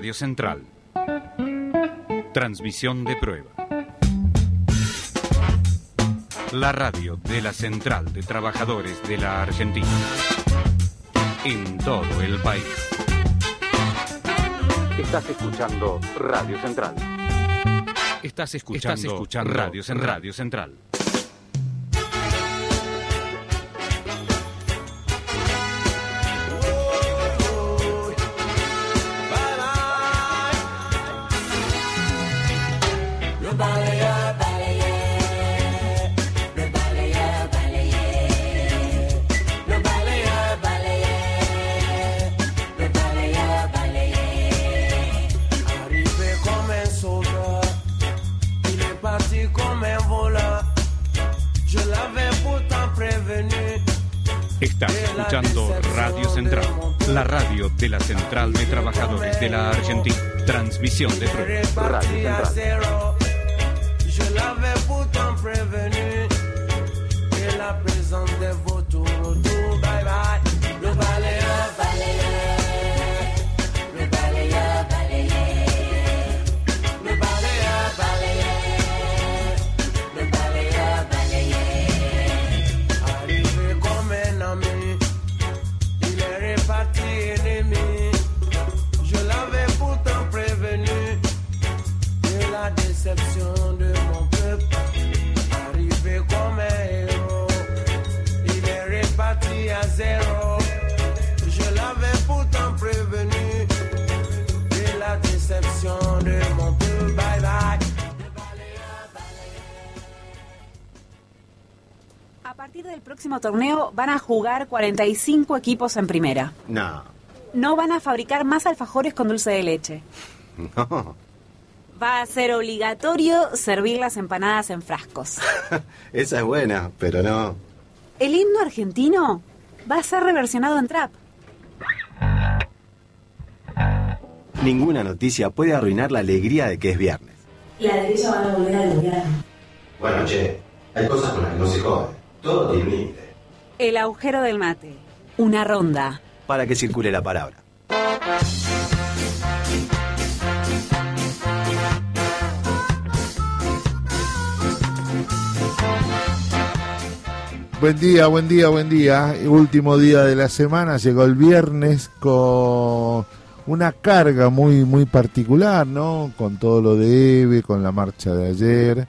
Radio Central. Transmisión de prueba. La radio de la Central de Trabajadores de la Argentina. En todo el país. Estás escuchando Radio Central. Estás escuchando, Radio, Central. Radio Central. De la Central de Trabajadores de la Argentina. Transmisión de prueba. Radio Central. Partir del próximo torneo van a jugar 45 equipos en primera. No, No van a fabricar más alfajores con dulce de leche. no. Va a ser obligatorio servir las empanadas en frascos. Esa es buena, pero no. El himno argentino va a ser reversionado en trap. Ninguna noticia puede arruinar la alegría de que es viernes. La derecha van a volver al gobierno. Bueno, che, hay cosas con las que no se jode. Todo límite. El agujero del mate. Una ronda. Para que circule la palabra. Buen día, buen día, buen día. Último día de la semana, llegó el viernes con una carga muy muy particular, ¿no? Con todo lo de Eve, con la marcha de ayer,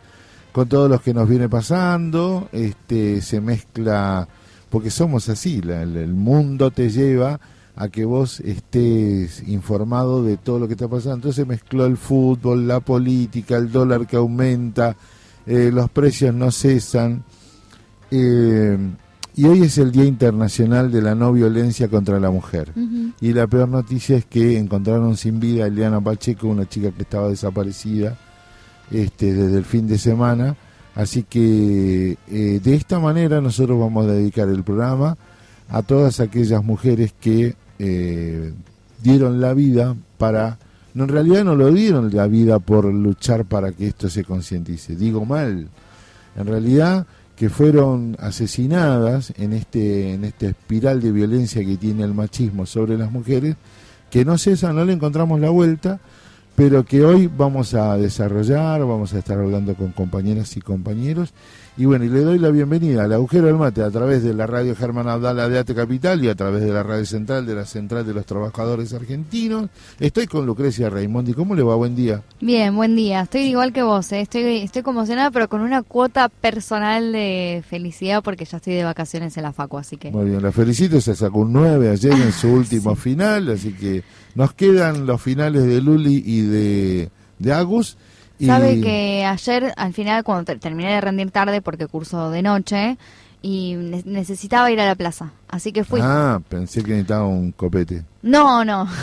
con todo lo que nos viene pasando, este se mezcla porque somos así, la- el, el mundo te lleva a que vos estés informado de todo lo que está pasando. Entonces mezcló el fútbol, la política, el dólar que aumenta, eh, los precios no cesan. Eh, y hoy es el Día Internacional de la No Violencia contra la Mujer. Y la peor noticia es que encontraron sin vida a Eliana Pacheco, una chica que estaba desaparecida este, desde el fin de semana. Así que eh, de esta manera nosotros vamos a dedicar el programa a todas aquellas mujeres que eh, dieron la vida para... No, en realidad no lo dieron la vida por luchar para que esto se concientice. Digo mal. En realidad que fueron asesinadas en este en esta espiral de violencia que tiene el machismo sobre las mujeres, que no cesa, no le encontramos la vuelta, pero que hoy vamos a desarrollar, vamos a estar hablando con compañeras y compañeros. Y bueno, y le doy la bienvenida al agujero del mate a través de la radio Germán Abdala de Ate Capital y a través de la radio central de la Central de los Trabajadores Argentinos. Estoy con Lucrecia Raimondi. ¿Cómo le va? Buen día. Bien, buen día. Estoy igual que vos, ¿eh? estoy, estoy conmocionada, pero con una cuota personal de felicidad porque ya estoy de vacaciones en la Facu, así que... Muy bien, la felicito, se sacó un 9 ayer en su último final, así que nos quedan los finales de Luli y de, de Agus. Y, Sabe que ayer, al final, cuando ter- terminé de rendir tarde porque curso de noche, y ne- necesitaba ir a la plaza, así que fui. Ah, pensé que necesitaba un copete. No, no.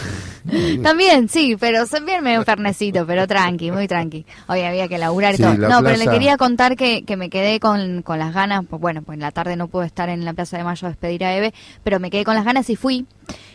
También, sí, pero también medio fernecito, pero tranqui, muy tranqui. Hoy había que laburar y Sí, todo. la No, pero le quería contar que, que me quedé con, con las ganas, pues bueno, pues en la tarde no pude estar en la Plaza de Mayo a despedir a Eve, pero me quedé con las ganas y fui.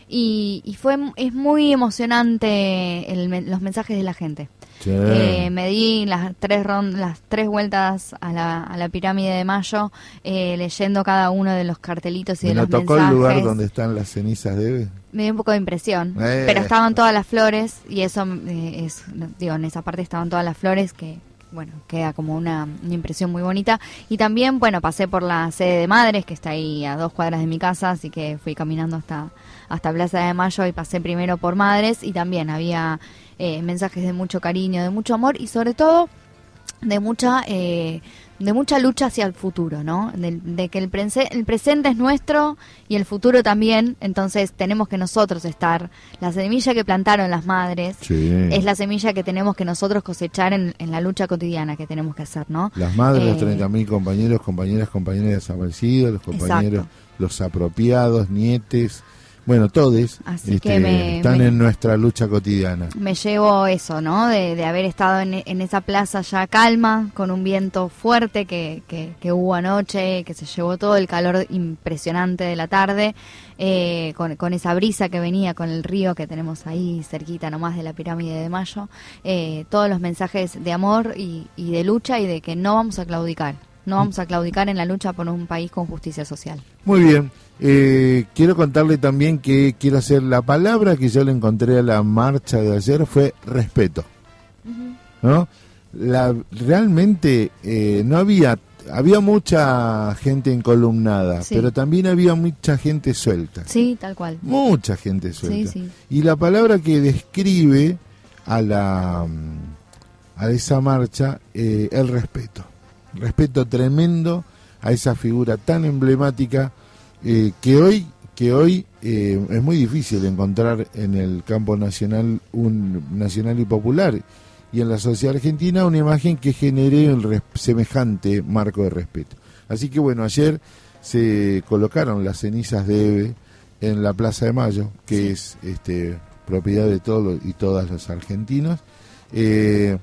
Y, y fue es muy emocionante el los mensajes de la gente. Sí. Eh, me di las tres rond- las tres vueltas a la, a la pirámide de Mayo, eh, leyendo cada uno de los cartelitos y de Me los tocó mensajes. el lugar donde están las cenizas de Eve. Me dio un poco de impresión, Eh. pero estaban todas las flores y eso eh, es, digo, en esa parte estaban todas las flores que, bueno, queda como una, una impresión muy bonita. Y también, bueno, pasé por la sede de Madres, que está ahí a dos cuadras de mi casa, así que fui caminando hasta, hasta Plaza de Mayo y pasé primero por Madres y también había eh, mensajes de mucho cariño, de mucho amor y sobre todo de mucha eh, de mucha lucha hacia el futuro, ¿no? De, de que el, prese- el presente es nuestro y el futuro también, entonces tenemos que nosotros estar, la semilla que plantaron las madres Sí. es la semilla que tenemos que nosotros cosechar en, en la lucha cotidiana que tenemos que hacer, ¿no? Las madres, los Eh, 30.000 compañeros, compañeras, compañeras desaparecidos, los compañeros, Exacto. los apropiados, nietes, bueno, todos este, están me- en nuestra lucha cotidiana. me llevo eso, ¿no? De, de haber estado en, en esa plaza ya calma, con un viento fuerte que, que, que hubo anoche, que se llevó todo el calor impresionante de la tarde, eh, con, con esa brisa que venía con el río que tenemos ahí cerquita nomás de la pirámide de Mayo, eh, todos los mensajes de amor y, y de lucha y de que no vamos a claudicar, no vamos a claudicar en la lucha por un país con justicia social. Muy bien. Eh, quiero contarle también que quiero hacer la palabra que yo le encontré a la marcha de ayer fue respeto. ¿No? La, realmente eh, no había había mucha gente encolumnada, Sí. pero también había mucha gente suelta. Sí, tal cual. Mucha gente suelta. sí. Y la palabra que describe a la a esa marcha eh, el respeto. Respeto tremendo a esa figura tan emblemática eh, que hoy que hoy eh, es muy difícil encontrar en el campo nacional un nacional y popular y en la sociedad argentina una imagen que genere res- semejante marco de respeto. Así que bueno, ayer se colocaron las cenizas de Eve en la Plaza de Mayo, que es este, propiedad de todos y todas los argentinos, eh,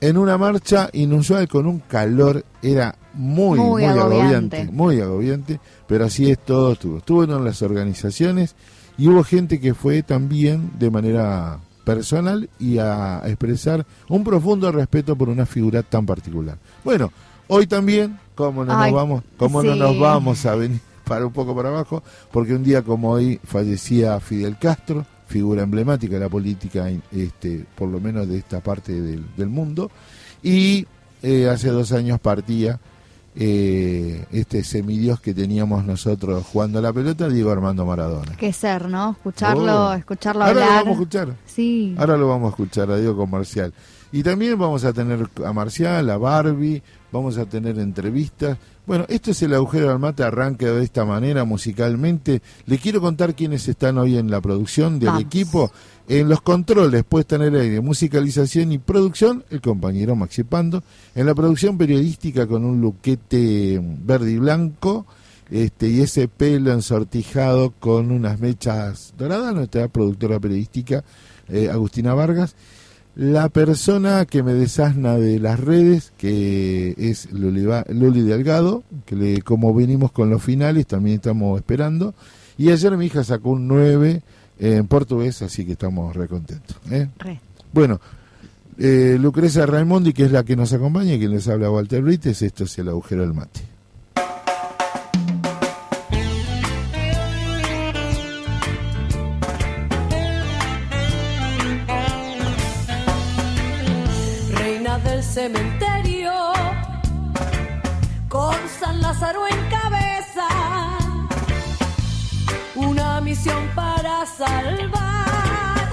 en una marcha inusual con un calor, era muy, Muy muy, agobiante. agobiante. muy agobiante, pero así es todo estuvo. Estuvo en las organizaciones y hubo gente que fue también de manera personal y a expresar un profundo respeto por una figura tan particular. Bueno, hoy también, ¿cómo no Ay, nos vamos, cómo no nos vamos a venir para un poco para abajo? Porque un día como hoy fallecía Fidel Castro, figura emblemática de la política, este, por lo menos de esta parte del, del mundo, y eh, hace dos años partía eh, este semidios que teníamos nosotros jugando a la pelota, Diego Armando Maradona. Qué ser, ¿no? Escucharlo, Oh. escucharlo Ahora lo hablar. vamos a escuchar. Sí. Ahora lo vamos a escuchar a Diego con Marcial. Y también vamos a tener a Marcial, a Barbie, vamos a tener entrevistas. Bueno, esto es el agujero del mate, arranca de esta manera musicalmente. Le quiero contar quiénes están hoy en la producción del Vamos. equipo. En los controles, puesta en el aire, musicalización y producción, el compañero Maxi Pando. En la producción periodística con un luquete verde y blanco, este, y ese pelo ensortijado con unas mechas doradas, nuestra productora periodística eh, Agustina Vargas. La persona que me desasna de las redes, que es Luli, Luli Delgado, que le, como venimos con los finales, también estamos esperando. Y ayer mi hija sacó un 9 en portugués, así que estamos recontentos. ¿eh? Re. Bueno, eh, Lucrecia Raimondi, que es la que nos acompaña y quien les habla Walter Brites, esto es el agujero del mate. Cementerio, con San Lázaro en cabeza, una misión para salvar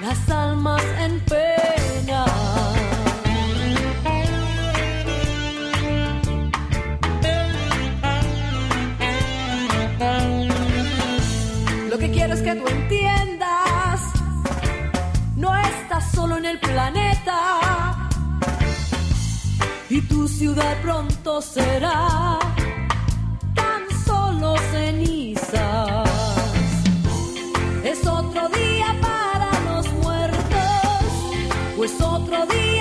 las almas en pena. Lo que quiero es que tú entiendas no estás solo en el planeta y tu ciudad pronto será tan solo cenizas. Es otro día para los muertos o es otro día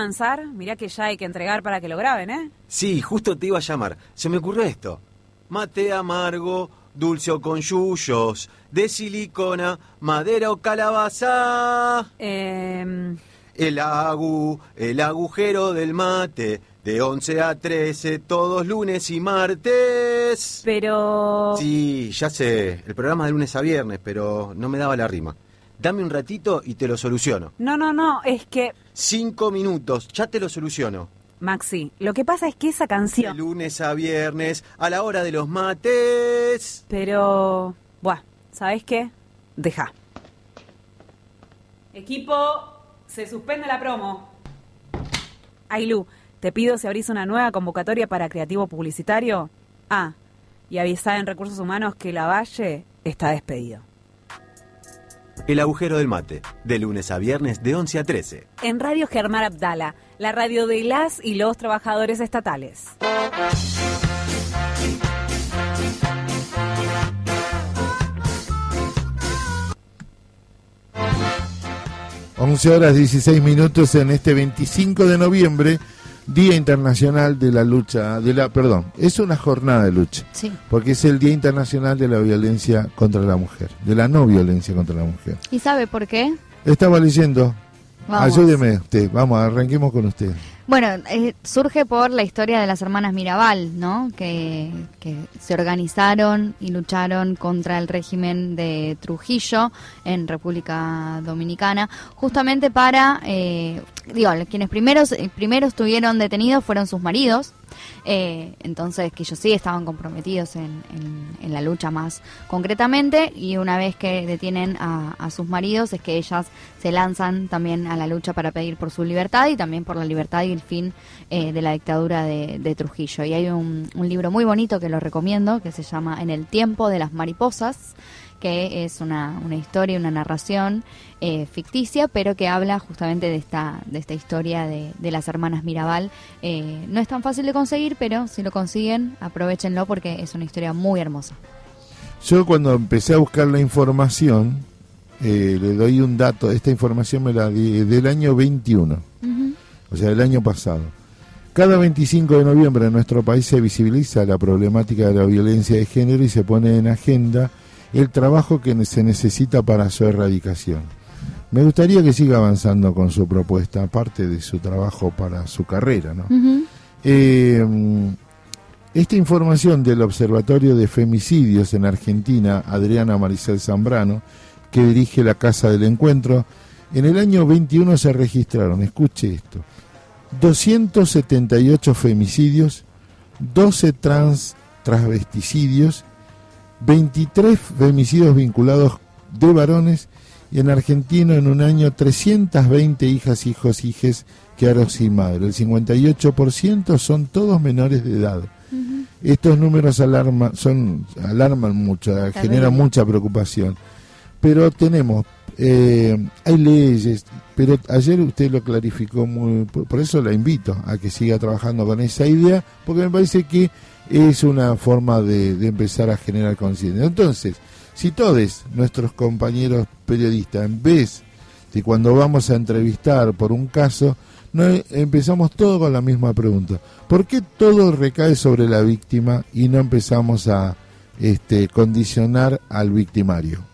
avanzar? Mirá que ya hay que entregar para que lo graben, ¿eh? Sí, justo te iba a llamar. Se me ocurrió esto. Mate amargo, dulce o con yuyos, de silicona, madera o calabaza. Eh, El agu, el agujero del mate, de 11 a 13, todos lunes y martes. pero... Sí, ya sé, el programa de lunes a viernes, pero no me daba la rima. Dame un ratito y te lo soluciono. No, no, no, es que... Cinco minutos, ya te lo soluciono. Maxi, lo que pasa es que esa De canción... lunes a viernes, a la hora de los mates. Pero... Buah, ¿sabes qué? Deja. Equipo, se suspende la promo. Ailu, te pido si abrís una nueva convocatoria para creativo publicitario. Ah, y avisá en Recursos Humanos que Lavalle está despedido. El agujero del mate, de lunes a viernes de 11 a 13. En Radio Germán Abdala, la radio de las y los trabajadores estatales. 11 horas 16 minutos en este 25 de noviembre, Día Internacional de la Lucha, de la, perdón, es una jornada de lucha, Sí. porque es el Día Internacional de la Violencia contra la Mujer, de la no violencia contra la mujer. ¿Y sabe por qué? Estaba leyendo, Vamos. ayúdeme usted, vamos, arranquemos con usted. Bueno, eh, surge por la historia de las hermanas Mirabal, ¿no? Que, se organizaron y lucharon contra el régimen de Trujillo en República Dominicana, justamente para, eh, digo, quienes primeros, eh, primero estuvieron detenidos fueron sus maridos, eh, entonces que ellos sí estaban comprometidos en, en- en la lucha más concretamente y una vez que detienen a, sus maridos es que ellas se lanzan también a la lucha para pedir por su libertad y también por la libertad y el fin eh, de la dictadura de, de Trujillo. Y hay un, un libro muy bonito que lo recomiendo que se llama En el tiempo de las mariposas que es una, una historia, una narración eh, ficticia, pero que habla justamente de esta, de esta historia de, de las hermanas Mirabal. Eh, no es tan fácil de conseguir, pero si lo consiguen, aprovechenlo porque es una historia muy hermosa. Yo cuando empecé a buscar la información, eh, le doy un dato, esta información me la di del año 21, o sea, del año pasado. Cada 25 de noviembre en nuestro país se visibiliza la problemática de la violencia de género y se pone en agenda el trabajo que se necesita para su erradicación. Me gustaría que siga avanzando con su propuesta, aparte de su trabajo para su carrera, ¿no? Eh, esta información del Observatorio de Femicidios en Argentina, Adriana Maricel Zambrano, que dirige la Casa del Encuentro, en el año 21 se registraron, escuche esto, 278 femicidios, 12 trans transvesticidios, 23 femicidios vinculados de varones y en Argentina en un año 320 hijas, hijos, hijes quedaron sin madre. El 58% son todos menores de edad. Estos números alarman, son, alarman mucho, generan mucha preocupación. Pero tenemos, eh, hay leyes, pero ayer usted lo clarificó muy, por, eso la invito a que siga trabajando con esa idea, porque me parece que es una forma de, empezar a generar conciencia. Entonces, si todos nuestros compañeros periodistas, en vez de cuando vamos a entrevistar por un caso, no empezamos todo con la misma pregunta. ¿Por qué todo recae sobre la víctima y no empezamos a este, condicionar al victimario?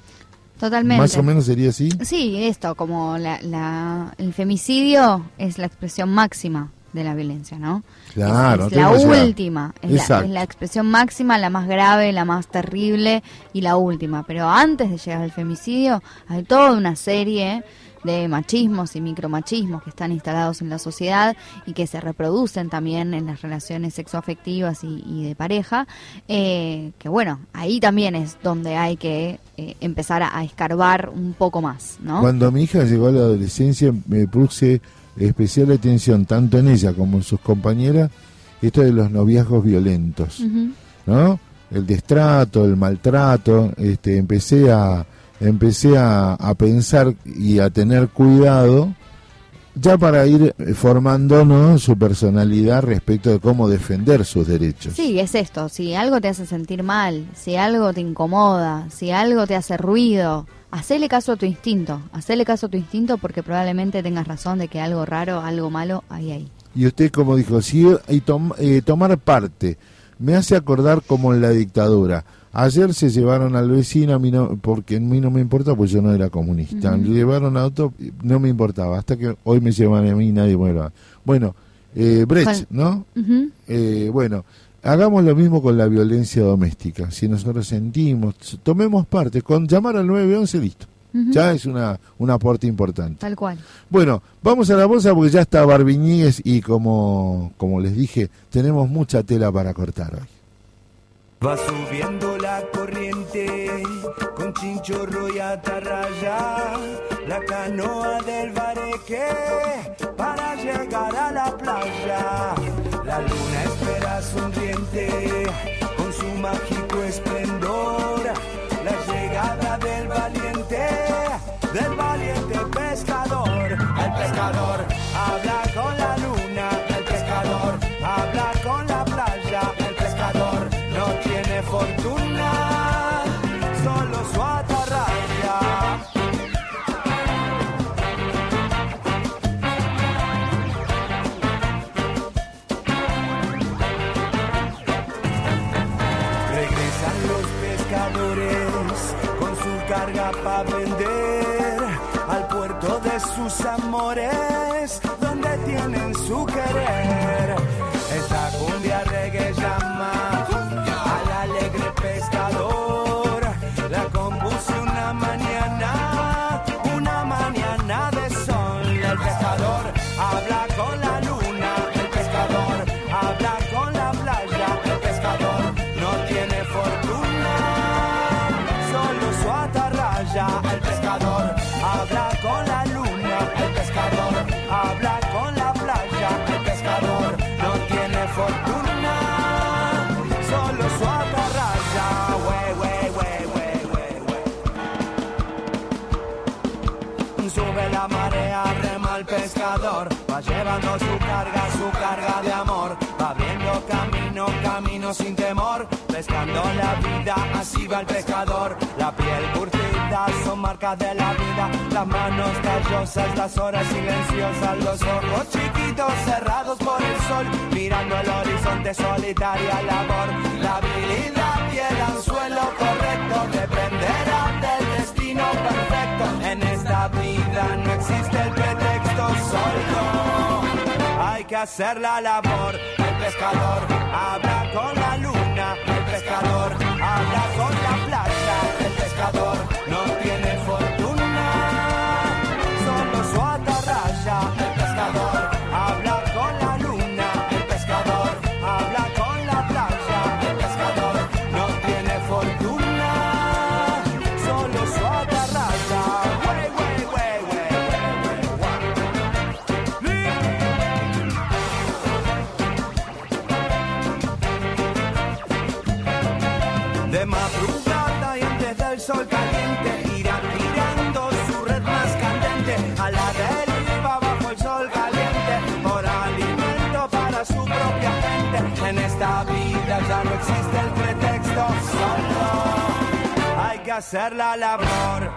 Totalmente. Más o menos sería así. Sí, esto, como la, la- el femicidio es la expresión máxima de la violencia, ¿no? Claro, es, es la última, es la, es la expresión máxima, la más grave, la más terrible y la última. Pero antes de llegar al femicidio hay toda una serie de machismos y micromachismos que están instalados en la sociedad y que se reproducen también en las relaciones sexoafectivas y, y de pareja, eh, que bueno, ahí también es donde hay que eh, empezar a, a escarbar un poco más, ¿no? Cuando mi hija llegó a la adolescencia me puse especial atención tanto en ella como en sus compañeras esto de los noviazgos violentos. ¿no? El destrato, el maltrato, este, empecé a empecé a, a pensar y a tener cuidado ya para ir eh, formando ¿no? su personalidad respecto de cómo defender sus derechos. Sí, es esto. Si algo te hace sentir mal, si algo te incomoda, si algo te hace ruido, hacele caso a tu instinto. Hacele caso a tu instinto porque probablemente tengas razón de que algo raro, algo malo hay ahí. Y usted, como dijo, sí, y tom- eh, tomar parte me hace acordar como en la dictadura. Ayer se llevaron al vecino, a mí no, porque a mí no me importa, pues yo no era comunista. Ujú. Le llevaron a otro, no me importaba, hasta que hoy me llevan a mí y nadie me lo. Bueno, eh, Brecht, ¿no? Eh, bueno, hagamos lo mismo con la violencia doméstica. Si nosotros sentimos, tomemos parte, con llamar al 911, listo. Ya es una, un aporte importante. Tal cual. Bueno, vamos a la bolsa porque ya está Barbiñíguez y como, como les dije, tenemos mucha tela para cortar hoy. Va subiendo la corriente con chinchorro y atarraya, la canoa del bareque para llegar a la playa. La luna espera sonriente con su mágico sus pescador, va llevando su carga, su carga de amor, va abriendo camino, camino sin temor, pescando la vida, así va el pescador, la piel curtida son marcas de la vida, las manos callosas, las horas silenciosas, los ojos chiquitos cerrados por el sol, mirando el horizonte solitaria labor, la habilidad y el anzuelo correcto dependerá del destino perfecto. En esta vida no existe el pretexto Hay que hacer la labor. El pescador habla con la luna. El pescador habla con la playa. El pescador En esta vida ya no existe el pretexto, solo hay que hacer la labor.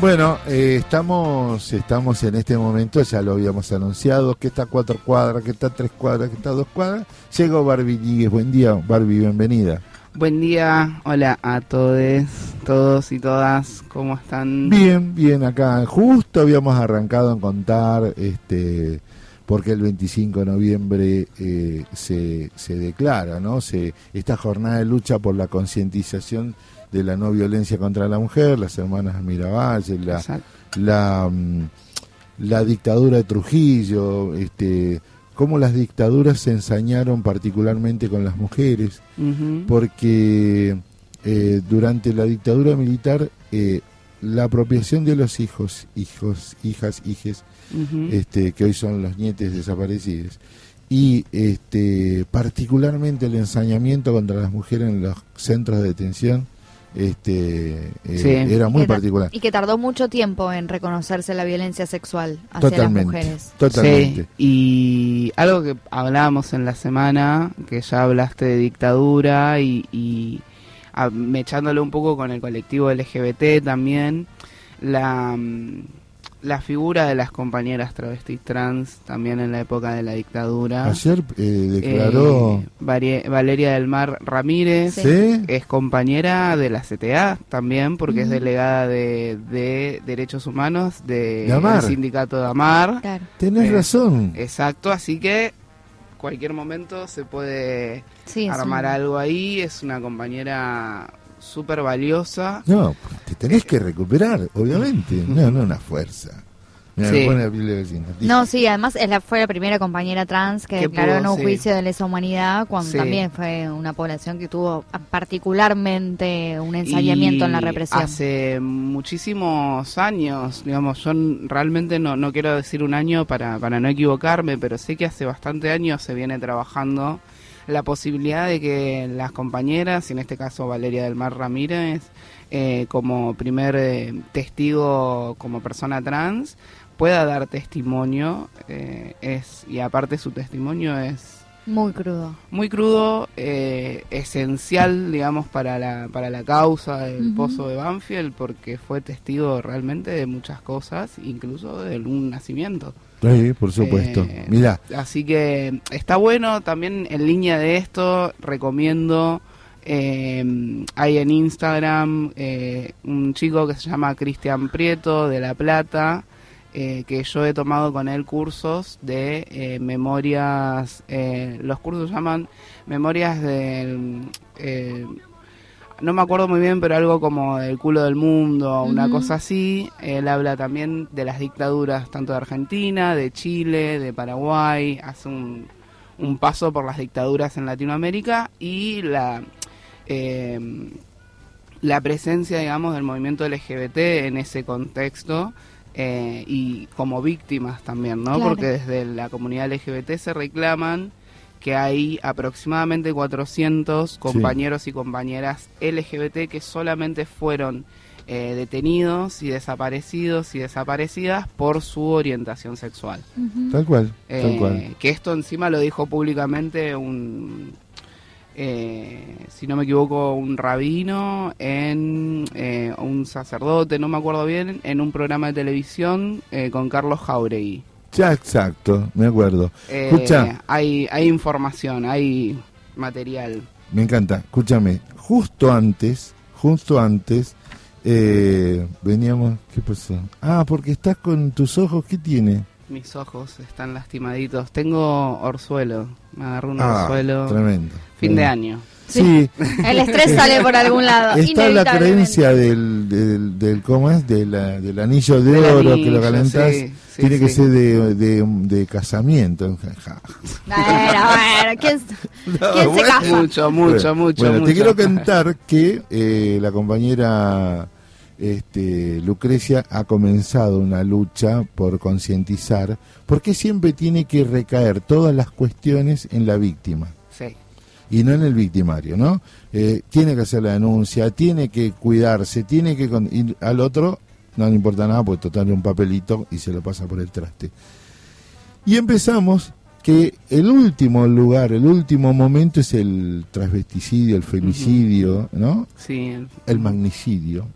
Bueno, eh, estamos, estamos en este momento, ya lo habíamos anunciado, que está cuatro cuadras, que está tres cuadras, que está dos cuadras. Llegó Barbie Lligues. Buen día, Barbie, bienvenida. Buen día, hola a todos, todos y todas, ¿cómo están? Bien, bien, acá. Justo habíamos arrancado en contar este porque el 25 de noviembre eh, se, se declara, ¿no? Se, esta jornada de lucha por la concientización de la no violencia contra la mujer, las hermanas Miravalle, la, la, mm, la dictadura de Trujillo, este, cómo las dictaduras se ensañaron particularmente con las mujeres, porque eh, durante la dictadura militar eh, la apropiación de los hijos, hijos, hijas, hijes, este, que hoy son los nietes desaparecidos, y este, particularmente el ensañamiento contra las mujeres en los centros de detención, este, eh, Sí. era muy particular. Y que tardó mucho tiempo en reconocerse la violencia sexual hacia las mujeres. totalmente. Sí, y algo que hablábamos en la semana, que ya hablaste de dictadura y, y a- mechándolo un poco con el colectivo LGBT también, la, mm, la figura de las compañeras travestis trans también en la época de la dictadura. Ayer eh, declaró... Eh, Valeria del Mar Ramírez. Sí. Es compañera de la CTA también, porque es Ujú. delegada de, de Derechos Humanos de- del sindicato de Amar. Claro. Tenés Eh, razón. Exacto, así que cualquier momento se puede Sí, armar un- algo ahí. Es una compañera súper valiosa. No, te tenés que recuperar, obviamente. No, no una fuerza. Me pone. No, sí, además es la, fue la primera compañera trans que declaró en un sí. juicio de lesa humanidad, cuando Sí. también fue una población que tuvo particularmente un ensayamiento en la represión. Hace muchísimos años, digamos, yo realmente no, no quiero decir un año para, para no equivocarme, pero sé que hace bastante años se viene trabajando la posibilidad de que las compañeras, y en este caso Valeria del Mar Ramírez, eh, como primer eh, testigo como persona trans, pueda dar testimonio, eh, es y aparte su testimonio es Muy crudo. muy crudo, eh, esencial, digamos, para la, para la causa del pozo de Banfield, porque fue testigo realmente de muchas cosas, incluso de un nacimiento. Sí, por supuesto. Eh, Mirá, Así que está bueno, también en línea de esto, recomiendo, eh, hay en Instagram eh, un chico que se llama Cristian Prieto de La Plata, eh, que yo he tomado con él cursos de eh, memorias, eh, los cursos llaman memorias del... no me acuerdo muy bien, pero algo como del culo del mundo, una cosa así. Él habla también de las dictaduras tanto de Argentina, de Chile, de Paraguay, hace un, un paso por las dictaduras en Latinoamérica y la, eh, la presencia, digamos, del movimiento LGBT en ese contexto. eh, y como víctimas también, ¿no? Claro. Porque desde la comunidad LGBT se reclaman que hay aproximadamente 400 compañeros y compañeras LGBT que solamente fueron eh, detenidos y desaparecidos y desaparecidas por su orientación sexual. Tal cual, tal Eh, cual. Que esto encima lo dijo públicamente un, eh, si no me equivoco, un rabino, en eh, un sacerdote, no me acuerdo bien, en un programa de televisión eh, con Carlos Jauregui. Ya, exacto, me acuerdo. Eh, Escucha. hay, hay información, hay material. Me encanta. Escúchame, justo antes, justo antes, eh, veníamos. ¿Qué pasó? Ah, porque estás con tus ojos, ¿qué tiene? Mis ojos están lastimaditos. Tengo orzuelo. Me agarró un Ah, orzuelo. tremendo. Fin de año. Sí, El estrés sale por algún lado. está la creencia del, del, del- ¿cómo es? De la- del anillo de Del oro que lo calentás. sí, sí, tiene que ser de, de, de casamiento. Bueno, bueno, ¿quién, quién se casa? Mucho, mucho, mucho. Bueno, mucho. te quiero contar que eh, la compañera este, Lucrecia ha comenzado una lucha por concientizar, porque siempre tiene que recaer todas las cuestiones en la víctima Sí. y no en el victimario, ¿no? Eh, tiene que hacer la denuncia, tiene que cuidarse, tiene que... con- y al otro no le importa nada, pues total un papelito y se lo pasa por el traste. Y empezamos que el último lugar, el último momento es el transvesticidio, el femicidio, ¿no? Sí. El magnicidio.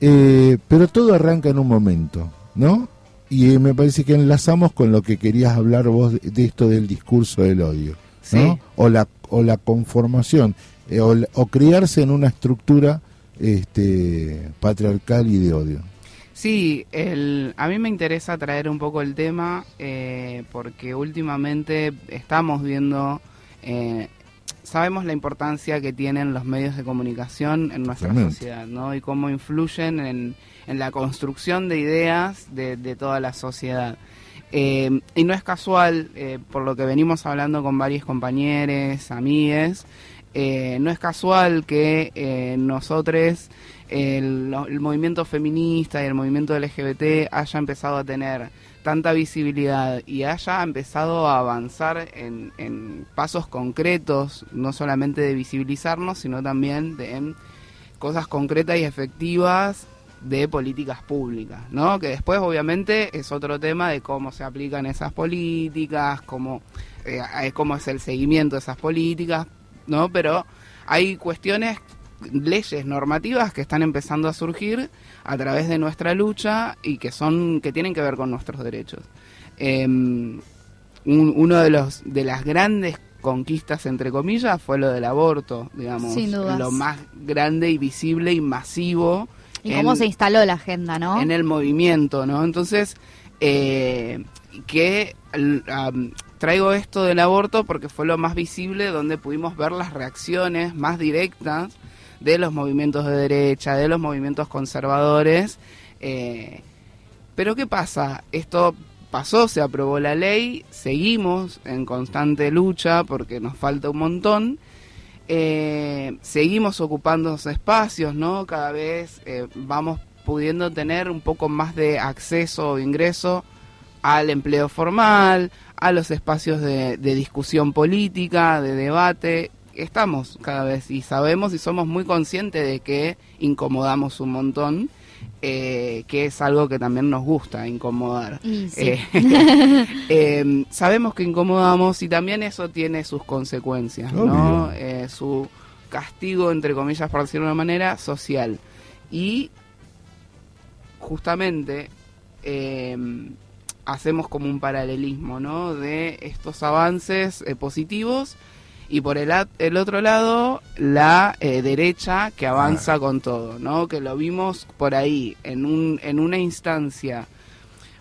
Eh, pero todo arranca en un momento, ¿no? Y eh, me parece que enlazamos con lo que querías hablar vos de, de esto del discurso del odio, ¿no? Sí. O la, o la conformación, eh, o, o criarse en una estructura este, patriarcal y de odio. Sí, el, a mí me interesa traer un poco el tema eh, porque últimamente estamos viendo, eh, sabemos la importancia que tienen los medios de comunicación en nuestra sociedad, ¿no? Y cómo influyen en, en la construcción de ideas de, de toda la sociedad. Eh, y no es casual, eh, por lo que venimos hablando con varios compañeros, amigues, eh, no es casual que eh, nosotros, el, movimiento feminista y el movimiento LGBT haya empezado a tener tanta visibilidad y haya empezado a avanzar en, en pasos concretos, no solamente de visibilizarnos, sino también de en cosas concretas y efectivas de políticas públicas, ¿no? Que después obviamente es otro tema de cómo se aplican esas políticas, cómo, eh, cómo es el seguimiento de esas políticas, ¿no? Pero hay cuestiones, leyes normativas que están empezando a surgir a través de nuestra lucha y que son que tienen que ver con nuestros derechos. Eh, un- uno de los de las grandes conquistas entre comillas fue lo del aborto, digamos, Sin dudas. lo más grande y visible y masivo Y en- cómo se instaló la agenda, ¿no? en el movimiento, ¿no? Entonces, eh, que traigo esto del aborto porque fue lo más visible donde pudimos ver las reacciones más directas de los movimientos de derecha, de los movimientos conservadores. eh, pero ¿qué pasa? Esto pasó, se aprobó la ley, seguimos en constante lucha porque nos falta un montón. Eh, seguimos ocupando esos espacios, ¿no? Cada vez eh, vamos pudiendo tener un poco más de acceso o ingreso al empleo formal, a los espacios de, de discusión política, de debate. Estamos cada vez y sabemos y somos muy conscientes de que incomodamos un montón, eh, que es algo que también nos gusta, incomodar. Sí. Eh, eh, sabemos que incomodamos y también eso tiene sus consecuencias, ¿no? Obvio. Eh, su castigo, entre comillas, por decirlo de una manera, social. Y justamente eh, hacemos como un paralelismo, ¿no? De estos avances eh, positivos y por el, el otro lado la eh, derecha que avanza con todo, ¿no? Que lo vimos por ahí en un en una instancia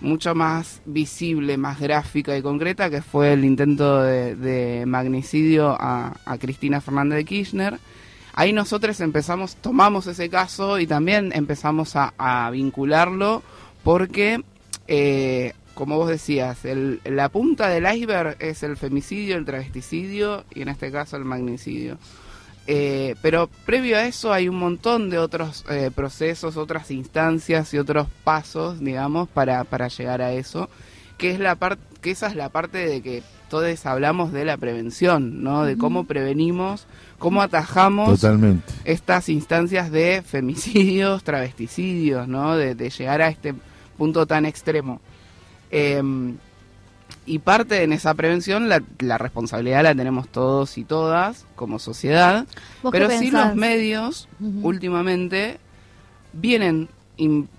mucho más visible, más gráfica y concreta, que fue el intento de, de magnicidio a, a Cristina Fernández de Kirchner. Ahí nosotros empezamos, tomamos ese caso y también empezamos a, a vincularlo porque, eh, como vos decías, el- la punta del iceberg es el femicidio, el travesticidio y en este caso el magnicidio. Eh, pero previo a eso hay un montón de otros eh, procesos, otras instancias y otros pasos, digamos, para, para llegar a eso, que es la parte, que esa es la parte de que todos hablamos de la prevención, ¿no? De cómo prevenimos, cómo atajamos Totalmente. estas instancias de femicidios, travesticidios, ¿no? De, de llegar a este punto tan extremo. Em, y parte en esa prevención, la, la responsabilidad la tenemos todos y todas como sociedad, ¿Vos qué pero sí los medios últimamente vienen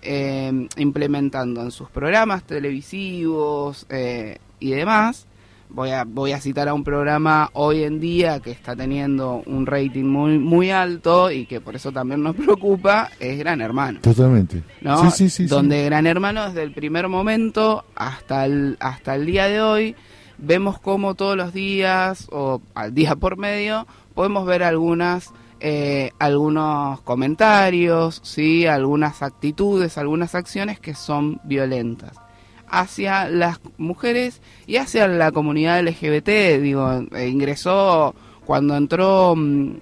eh, implementando en sus programas televisivos eh, y demás. Voy a, voy a citar a un programa hoy en día que está teniendo un rating muy, muy alto y que por eso también nos preocupa, es Gran Hermano. Totalmente. ¿no? Sí, sí, sí. Donde Gran Hermano desde el primer momento hasta el, hasta el día de hoy vemos cómo todos los días o al día por medio podemos ver algunas eh, algunos comentarios, sí, algunas actitudes, algunas acciones que son violentas hacia las mujeres y hacia la comunidad LGBT. Digo, eh, ingresó cuando entró, mm,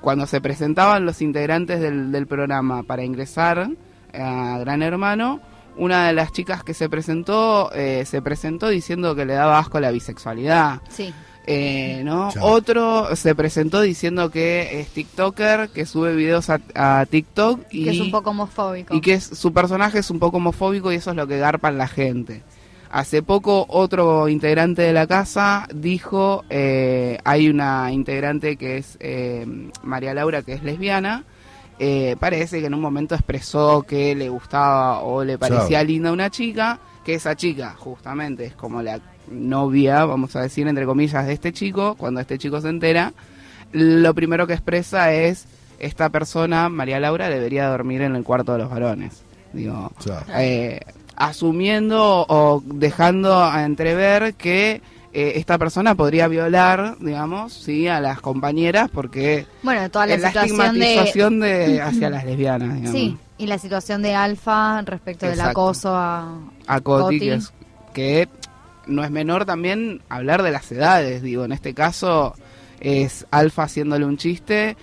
cuando se presentaban los integrantes del, programa para ingresar a Gran Hermano, una de las chicas que se presentó, eh, se presentó diciendo que le daba asco la bisexualidad. Sí. Eh, ¿no? Chao. Otro se presentó diciendo que es TikToker, que sube videos a, a TikTok y Que es un poco homofóbico. y que es, su personaje es un poco homofóbico y eso es lo que garpa en la gente. Hace poco otro integrante de la casa dijo, eh, hay una integrante que es eh, María Laura, que es lesbiana, eh, parece que en un momento expresó que le gustaba o le parecía Chao. linda una chica, que esa chica justamente es como la novia, vamos a decir entre comillas, de este chico, cuando este chico se entera, lo primero que expresa es, esta persona, María Laura, debería dormir en el cuarto de los varones. Digo, eh, asumiendo o dejando a entrever que eh, esta persona podría violar, digamos, sí, a las compañeras porque Bueno, toda la la situación de... estigmatización de... hacia las lesbianas, digamos. Sí, y la situación de Alfa respecto del acoso a... a Coti, Coti. que, es- que no es menor también hablar de las edades, digo, en este caso es Alfa haciéndole un chiste,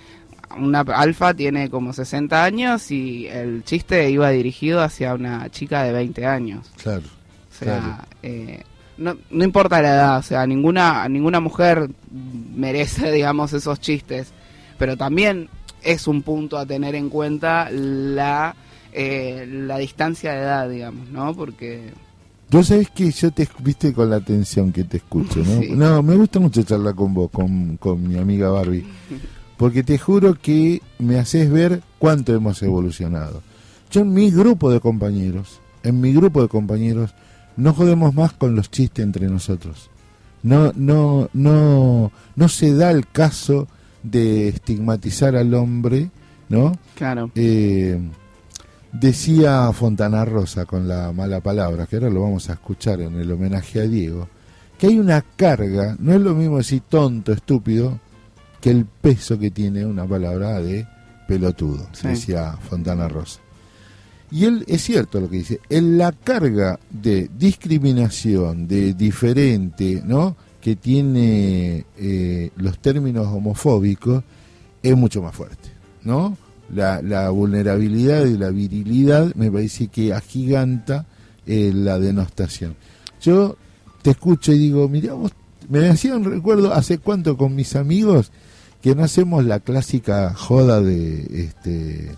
una Alfa tiene como 60 años y el chiste iba dirigido hacia una chica de 20 años. Claro. O sea, Claro. eh, no, no importa la edad, o sea, ninguna, ninguna mujer merece, digamos, esos chistes, pero también es un punto a tener en cuenta la, eh, la distancia de edad, digamos, ¿no? Porque Yo sabés que yo te viste con la atención que te escucho, ¿no? Sí. No, me gusta mucho charlar con vos, con, con mi amiga Barbie, porque te juro que me haces ver cuánto hemos evolucionado. Yo en mi grupo de compañeros, en mi grupo de compañeros, no jodemos más con los chistes entre nosotros. No, no, no, no se da el caso de estigmatizar al hombre, ¿no? Claro. Eh, decía Fontana Rosa con la mala palabra, que ahora lo vamos a escuchar en el homenaje a Diego, que hay una carga, no es lo mismo decir tonto, estúpido, que el peso que tiene una palabra de pelotudo, Sí. decía Fontana Rosa. Y él es cierto lo que dice, en la carga de discriminación, de diferente, ¿no? que tiene eh, los términos homofóbicos, es mucho más fuerte, ¿no? La, la vulnerabilidad y la virilidad me parece que agiganta eh, la denostación. Yo te escucho y digo, mira, vos me hacían recuerdo hace cuánto con mis amigos que no hacemos la clásica joda de este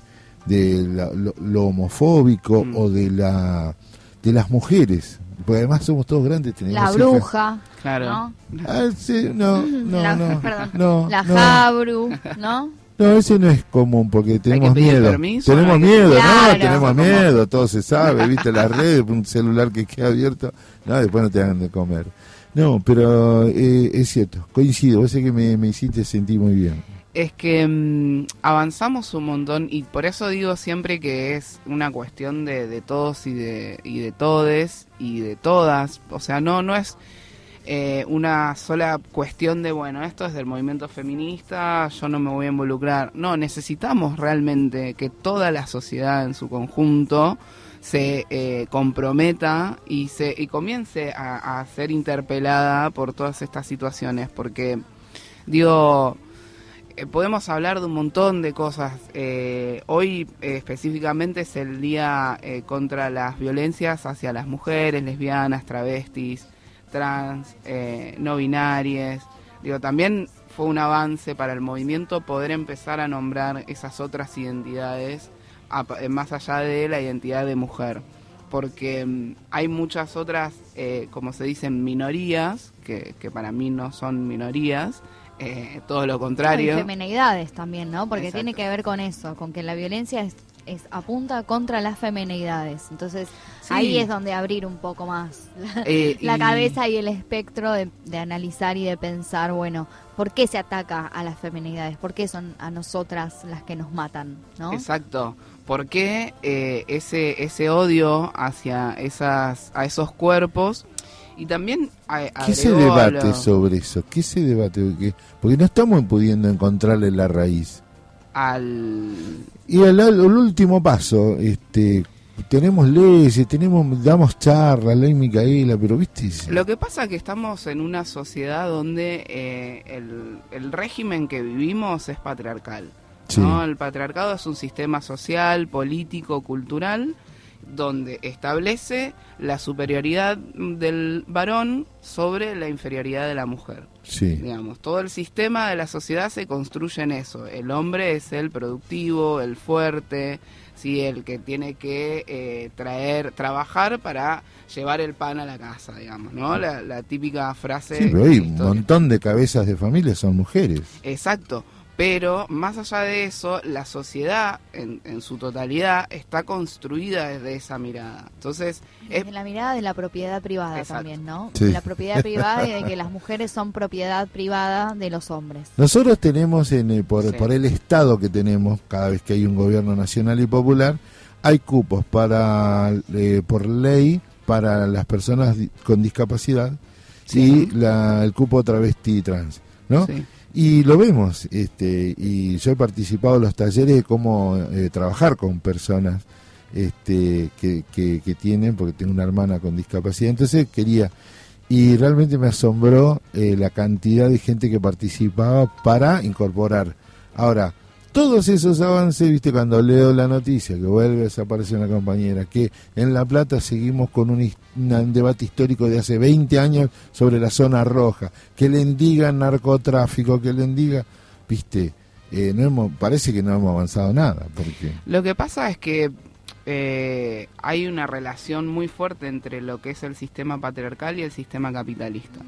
de la- lo, lo homofóbico Mm. o de la de las mujeres porque además somos todos grandes tenemos La hijas. bruja, Claro. ¿no? Ah, sí, no no la, no perdón, no la. Jabru, ¿no? No, ese no es común porque tenemos miedo. permiso, tenemos miedo, Claro. no, tenemos miedo, todo se sabe, viste las redes, un celular que queda abierto, no, después no te hagan de comer. No, pero eh, es cierto, coincido, ese que me, me hiciste sentir muy bien. Es que mm, avanzamos un montón y por eso digo siempre que es una cuestión de, de todos y de, y de todes y de todas. O sea, no, no es eh, una sola cuestión de, bueno, esto es del movimiento feminista, yo no me voy a involucrar. No, necesitamos realmente que toda la sociedad en su conjunto se eh, comprometa y se y comience a, ser interpelada por todas estas situaciones porque digo eh, podemos hablar de un montón de cosas. Eh, hoy eh, específicamente es el día contra las violencias hacia las mujeres, lesbianas, travestis, trans, eh, no binarias. Digo, también fue un avance para el movimiento poder empezar a nombrar esas otras identidades a- eh, más allá de la identidad de mujer. Porque mm, hay muchas otras, eh, como se dicen, minorías, que, que para mí no son minorías, eh, todo lo Y contrario. femenidades también, ¿no? Porque Exacto. tiene que ver con eso, con que la violencia es, es apunta contra las femenidades. Entonces, Sí. ahí es donde abrir un poco más la, Eh, la y- cabeza y el espectro de, de analizar y de pensar, bueno, ¿por qué se ataca a las femenidades? ¿Por qué son a nosotras las que nos matan, no? Exacto. ¿Por qué eh, ese, ese odio hacia esas, a esos cuerpos? Y también a- ¿Qué se debate lo- sobre eso? ¿Qué se debate? Porque, porque no estamos pudiendo encontrarle la raíz. Al Y al, al último paso, este tenemos leyes, tenemos damos charlas, ley Micaela, pero viste, Lo que pasa es que estamos en una sociedad donde eh, el, el régimen que vivimos es patriarcal. Sí. ¿no? El patriarcado es un sistema social, político, cultural, donde establece la superioridad del varón sobre la inferioridad de la mujer. Sí. Digamos, todo el sistema de la sociedad se construye en eso. El hombre es el productivo, el fuerte, sí, el que tiene que eh, traer, trabajar para llevar el pan a la casa, digamos, ¿no? La, la típica frase. Sí, pero hay un montón de cabezas de familia son mujeres. Exacto. Pero más allá de eso, la sociedad en, en su totalidad está construida desde esa mirada. Entonces, es, la mirada de la propiedad privada Exacto. también, ¿no? Sí. La propiedad privada y de que las mujeres son propiedad privada de los hombres. Nosotros tenemos, en el- por, Sí. por el Estado que tenemos, cada vez que hay un gobierno nacional y popular, hay cupos para eh, por ley para las personas con discapacidad Sí. y la, el cupo travesti trans, ¿no? sí. Y lo vemos, este, y yo he participado en los talleres de cómo eh, trabajar con personas este, que, que, tienen, porque tengo una hermana con discapacidad, entonces quería, y realmente me asombró eh, la cantidad de gente que participaba para incorporar. Ahora, todos esos avances, viste, cuando leo la noticia, que vuelve a desaparecer una compañera, que en La Plata seguimos con un, debate histórico de hace 20 años sobre la zona roja, que le digan narcotráfico, que le diga, viste, eh, no hemos, parece que no hemos avanzado nada, porque... Lo que pasa es que eh, hay una relación muy fuerte entre lo que es el sistema patriarcal y el sistema capitalista.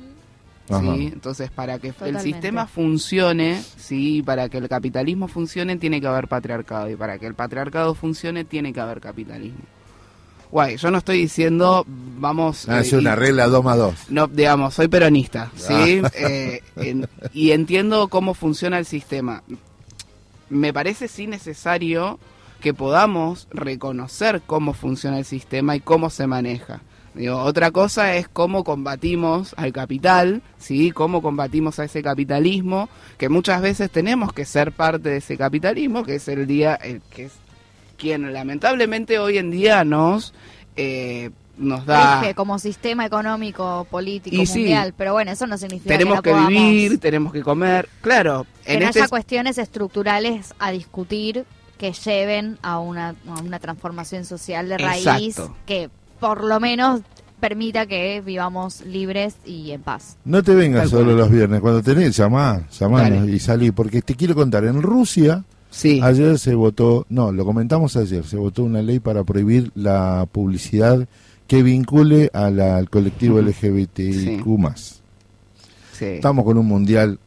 ¿Sí? Entonces, para que el sistema funcione, sí, para que el capitalismo funcione, tiene que haber patriarcado. Y para que el patriarcado funcione, tiene que haber capitalismo. Guay, yo no estoy diciendo, vamos... Ah, eh, es una y- regla 2 más 2. no, digamos, soy peronista, ¿sí? Eh, en- y entiendo cómo funciona el sistema. Me parece sí necesario que podamos reconocer cómo funciona el sistema y cómo se maneja. Digo, otra cosa es cómo combatimos al capital, ¿sí? Cómo combatimos a ese capitalismo, que muchas veces tenemos que ser parte de ese capitalismo, que es el día, el que es quien lamentablemente hoy en día nos, eh, nos da... Rige como sistema económico, político, Y sí. mundial. Pero bueno, eso no significa tenemos que, que no podamos- vivir, tenemos que comer. Claro, que en no este haya cuestiones estructurales a discutir que lleven a una, a una transformación social de raíz Exacto. que por lo menos permita que vivamos libres y en paz. No te vengas solo los viernes, cuando tenés, llamá, llamanos y salí, porque te quiero contar, en Rusia sí, ayer se votó, no, lo comentamos ayer, se votó una ley para prohibir la publicidad que vincule a la- al colectivo. LGBTIQ+. sí. Estamos con un mundial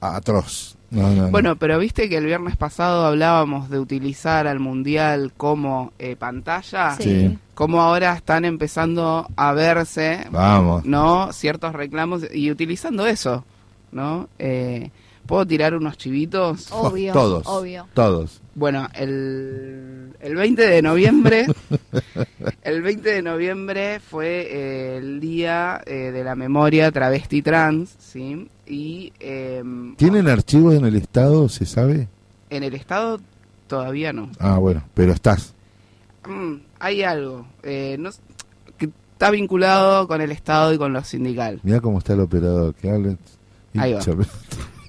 atroz. No, no, no. Bueno, pero viste que el viernes pasado hablábamos de utilizar al mundial como eh, pantalla, Sí. Como ahora están empezando a verse, Vamos. ¿no? Ciertos reclamos y utilizando eso, ¿no? Eh, ¿Puedo tirar unos chivitos? Obvio, todos. obvio. Todos. Bueno, el, el 20 de noviembre, el 20 de noviembre fue eh, el día eh, de la memoria travesti trans, ¿sí? Y em, ¿Tienen archivos en el Estado, se sabe? en el Estado todavía no. Ah, bueno, pero estás. Mm, hay algo eh, no que está vinculado con el Estado y con lo sindical. Mira cómo está el operador, que habla. Ahí va. Hincha,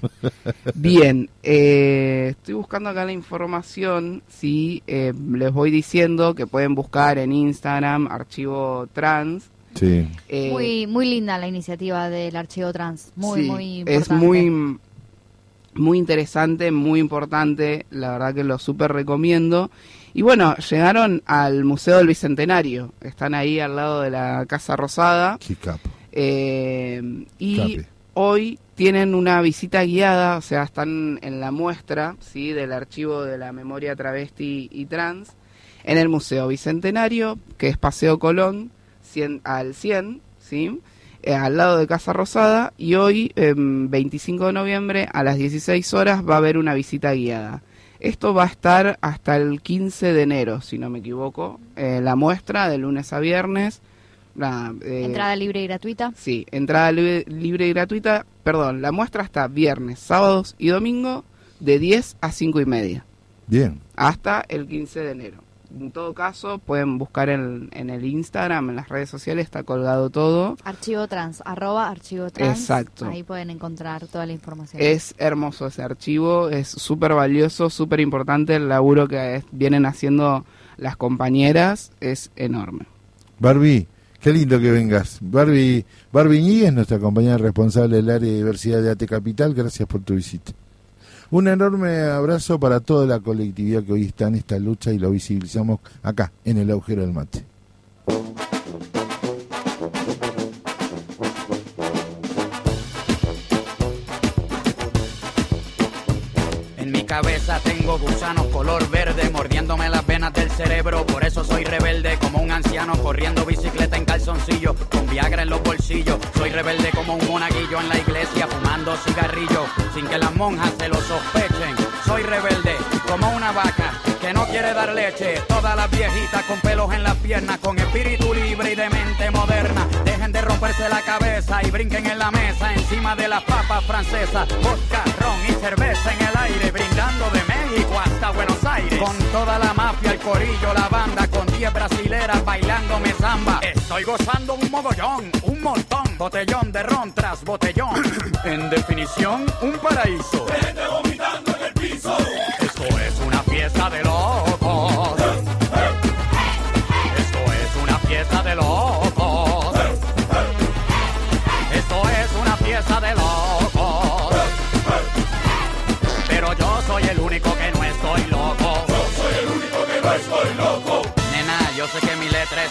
Bien, eh, estoy buscando acá la información, sí, eh, les voy diciendo que pueden buscar en Instagram archivo trans. Sí. eh, Muy, muy linda la iniciativa del archivo trans. Muy, sí, muy es muy muy interesante, muy importante, la verdad que lo súper recomiendo. Y bueno, llegaron al Museo del Bicentenario, están ahí al lado de la Casa Rosada. Qué capo. Eh, y hoy tienen una visita guiada, o sea, están en la muestra ¿sí? del archivo de la memoria travesti y trans en el Museo Bicentenario, que es Paseo Colón, 100 al 100, ¿sí? Eh, al lado de Casa Rosada, y hoy, em, 25 de noviembre, a las 16 horas, va a haber una visita guiada. Esto va a estar hasta el 15 de enero, si no me equivoco, eh, la muestra de lunes a viernes. la, eh, Entrada libre y gratuita. Sí, entrada libre, libre y gratuita. Perdón, la muestra está viernes, sábados y domingo de 10 a 5 y media Bien. hasta el 15 de enero. En todo caso, pueden buscar en, en el Instagram, en las redes sociales, está colgado todo. Archivo trans, arroba archivo trans. Exacto. Ahí pueden encontrar toda la información. Es hermoso ese archivo, es súper valioso, súper importante. El laburo que es- vienen haciendo las compañeras es enorme. Barbie, qué lindo que vengas. Barbie, Barbie Ñíguez, nuestra compañera responsable del área de diversidad de AT Capital, gracias por tu visita. Un enorme abrazo para toda la colectividad que hoy está en esta lucha y lo visibilizamos acá, en el agujero del mate. Cabeza tengo gusanos color verde mordiéndome las venas del cerebro. Por eso soy rebelde como un anciano corriendo bicicleta en calzoncillo con Viagra en los bolsillos. Soy rebelde como un monaguillo en la iglesia fumando cigarrillo sin que las monjas se lo sospechen. Soy rebelde como una vaca que no quiere dar leche. Todas las viejitas con pelos en las piernas, con espíritu libre y de mente moderna. Dejen de romperse la cabeza y brinquen en la mesa encima de las papas francesas. Vodka, ron y cerveza en el aire, brindando de México hasta Buenos Aires. Con toda la mafia, el corillo, la banda, con 10 brasileras bailándome samba. Estoy gozando un mogollón, un montón, botellón de ron tras botellón. en definición, un paraíso. vomitando en el piso. Esto es una fiesta de locos.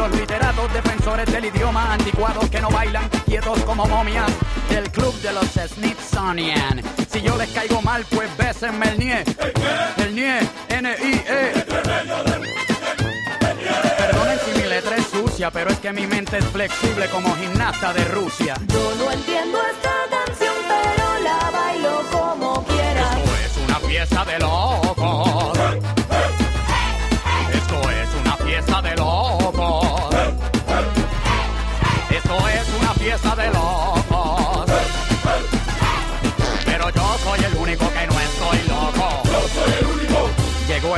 los literatos defensores del idioma anticuados que no bailan quietos como momias del club de los Smithsonian. Si yo les caigo mal, pues bésenme el nie. ¿El nie? N-I-E. Perdonen si mi letra es sucia, pero es que mi mente es flexible como gimnasta de Rusia. Yo no entiendo esta canción, pero la bailo como quiera. Esto es una fiesta de locos. Una fiesta de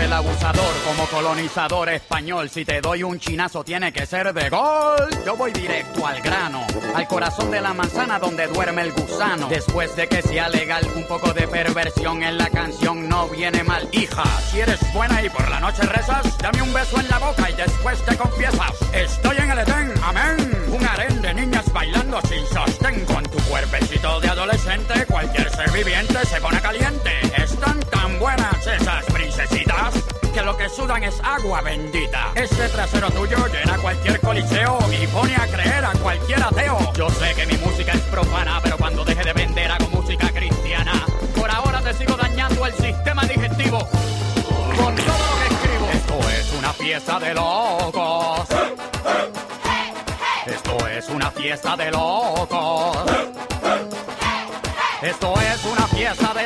el abusador como colonizador español. Si te doy un chinazo tiene que ser de gol. Yo voy directo al grano, al corazón de la manzana donde duerme el gusano. Después de que sea legal, un poco de perversión en la canción no viene mal. Hija, si eres buena y por la noche rezas, dame un beso en la boca y después te confiesas. Estoy en el Edén, amén. Un harén de niñas bailando sin sostén con tu cuerpecito de adolescente. Cualquier ser viviente se pone agua bendita. Ese trasero tuyo llena cualquier coliseo y pone a creer a cualquier ateo. Yo sé que mi música es profana, pero cuando deje de vender hago música cristiana. Por ahora te sigo dañando el sistema digestivo con todo lo que escribo. Esto es una fiesta de locos. Esto es una fiesta de locos. Esto es una fiesta de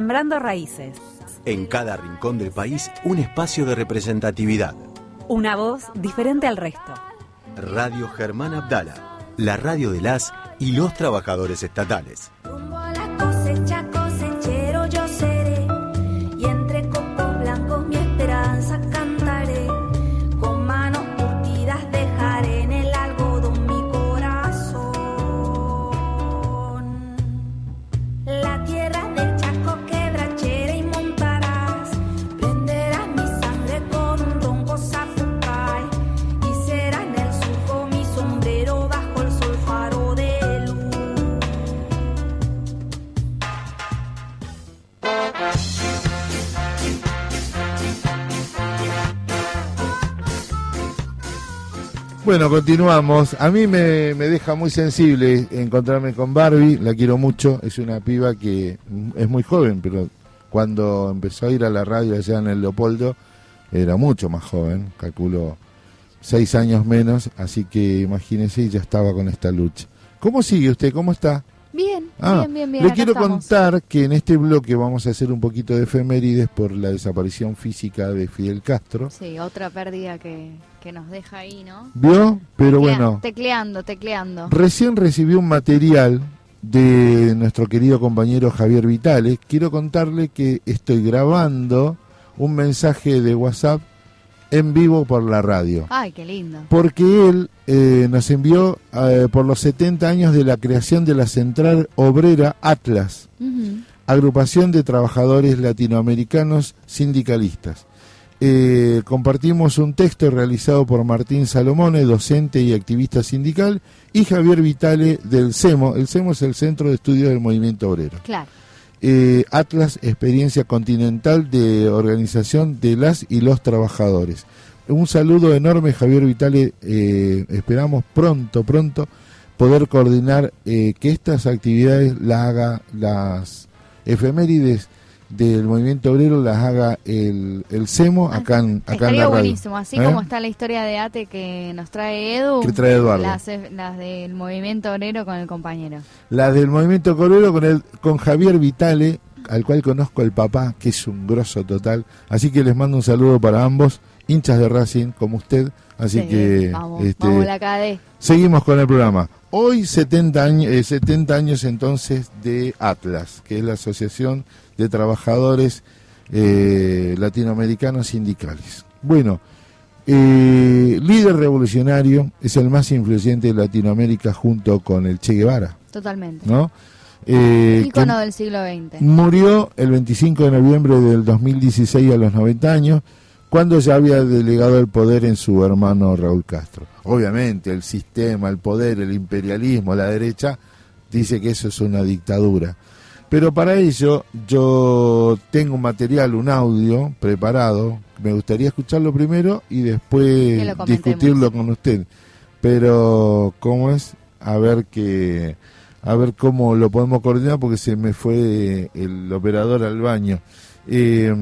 Sembrando raíces. En cada rincón del país, un espacio de representatividad. Una voz diferente al resto. Radio Germán Abdala, la radio de las y los trabajadores estatales. Bueno, continuamos. A mí me, me deja muy sensible encontrarme con Barbie, la quiero mucho, es una piba que es muy joven, pero cuando empezó a ir a la radio allá en el Leopoldo, era mucho más joven, calculo seis años menos, así que imagínese, ya estaba con esta lucha. ¿Cómo sigue usted? ¿Cómo está? Bien, Ah, bien, bien, bien. le quiero estamos. contar que en este bloque vamos a hacer un poquito de efemérides por la desaparición física de Fidel Castro. Sí, otra pérdida que, que nos deja ahí, ¿no? ¿Vio? Pero Teclea- bueno, Tecleando, tecleando. Recién recibí un material de nuestro querido compañero Javier Vitale. Quiero contarle que estoy grabando un mensaje de WhatsApp en vivo por la radio. Ay, qué lindo. Porque él eh, nos envió eh, por los 70 años de la creación de la Central Obrera Atlas, agrupación de trabajadores latinoamericanos sindicalistas. Eh, compartimos un texto realizado por Martín Salomone, docente y activista sindical, y Javier Vitale del CEMO. El CEMO es el Centro de Estudios del Movimiento Obrero. Claro. Eh, Atlas, experiencia continental de organización de las y los trabajadores. Un saludo enorme, Javier Vitale. eh, esperamos pronto, pronto poder coordinar eh, que estas actividades las haga las efemérides del movimiento obrero, las haga el, el CEMO acá en, acá en Ah, la radio. buenísimo, así ¿Eh? como está la historia de ATE que nos trae Edu. Que trae Eduardo. Las, las del movimiento obrero con el compañero. Las del movimiento obrero con, el, con Javier Vitale, al cual conozco el papá, que es un grosso total. Así que les mando un saludo para ambos, hinchas de Racing como usted. Así Sí, que Vamos, este, vamos la KD. seguimos con el programa. Hoy 70 años, eh, 70 años entonces de Atlas, que es la Asociación de Trabajadores eh, Latinoamericanos Sindicales. Bueno, eh, líder revolucionario, es el más influyente de Latinoamérica junto con el Che Guevara. Totalmente. ¿no? Eh, Ícono del siglo XX. murió el 25 de noviembre del 2016 a los 90 años, cuando ya había delegado el poder en su hermano Raúl Castro. Obviamente el sistema, el poder, el imperialismo, la derecha, dice que eso es una dictadura. Pero para ello yo tengo un material, un audio preparado, me gustaría escucharlo primero y después discutirlo con usted. Pero, ¿cómo es? A ver que a ver cómo lo podemos coordinar porque se me fue el operador al baño. Eh,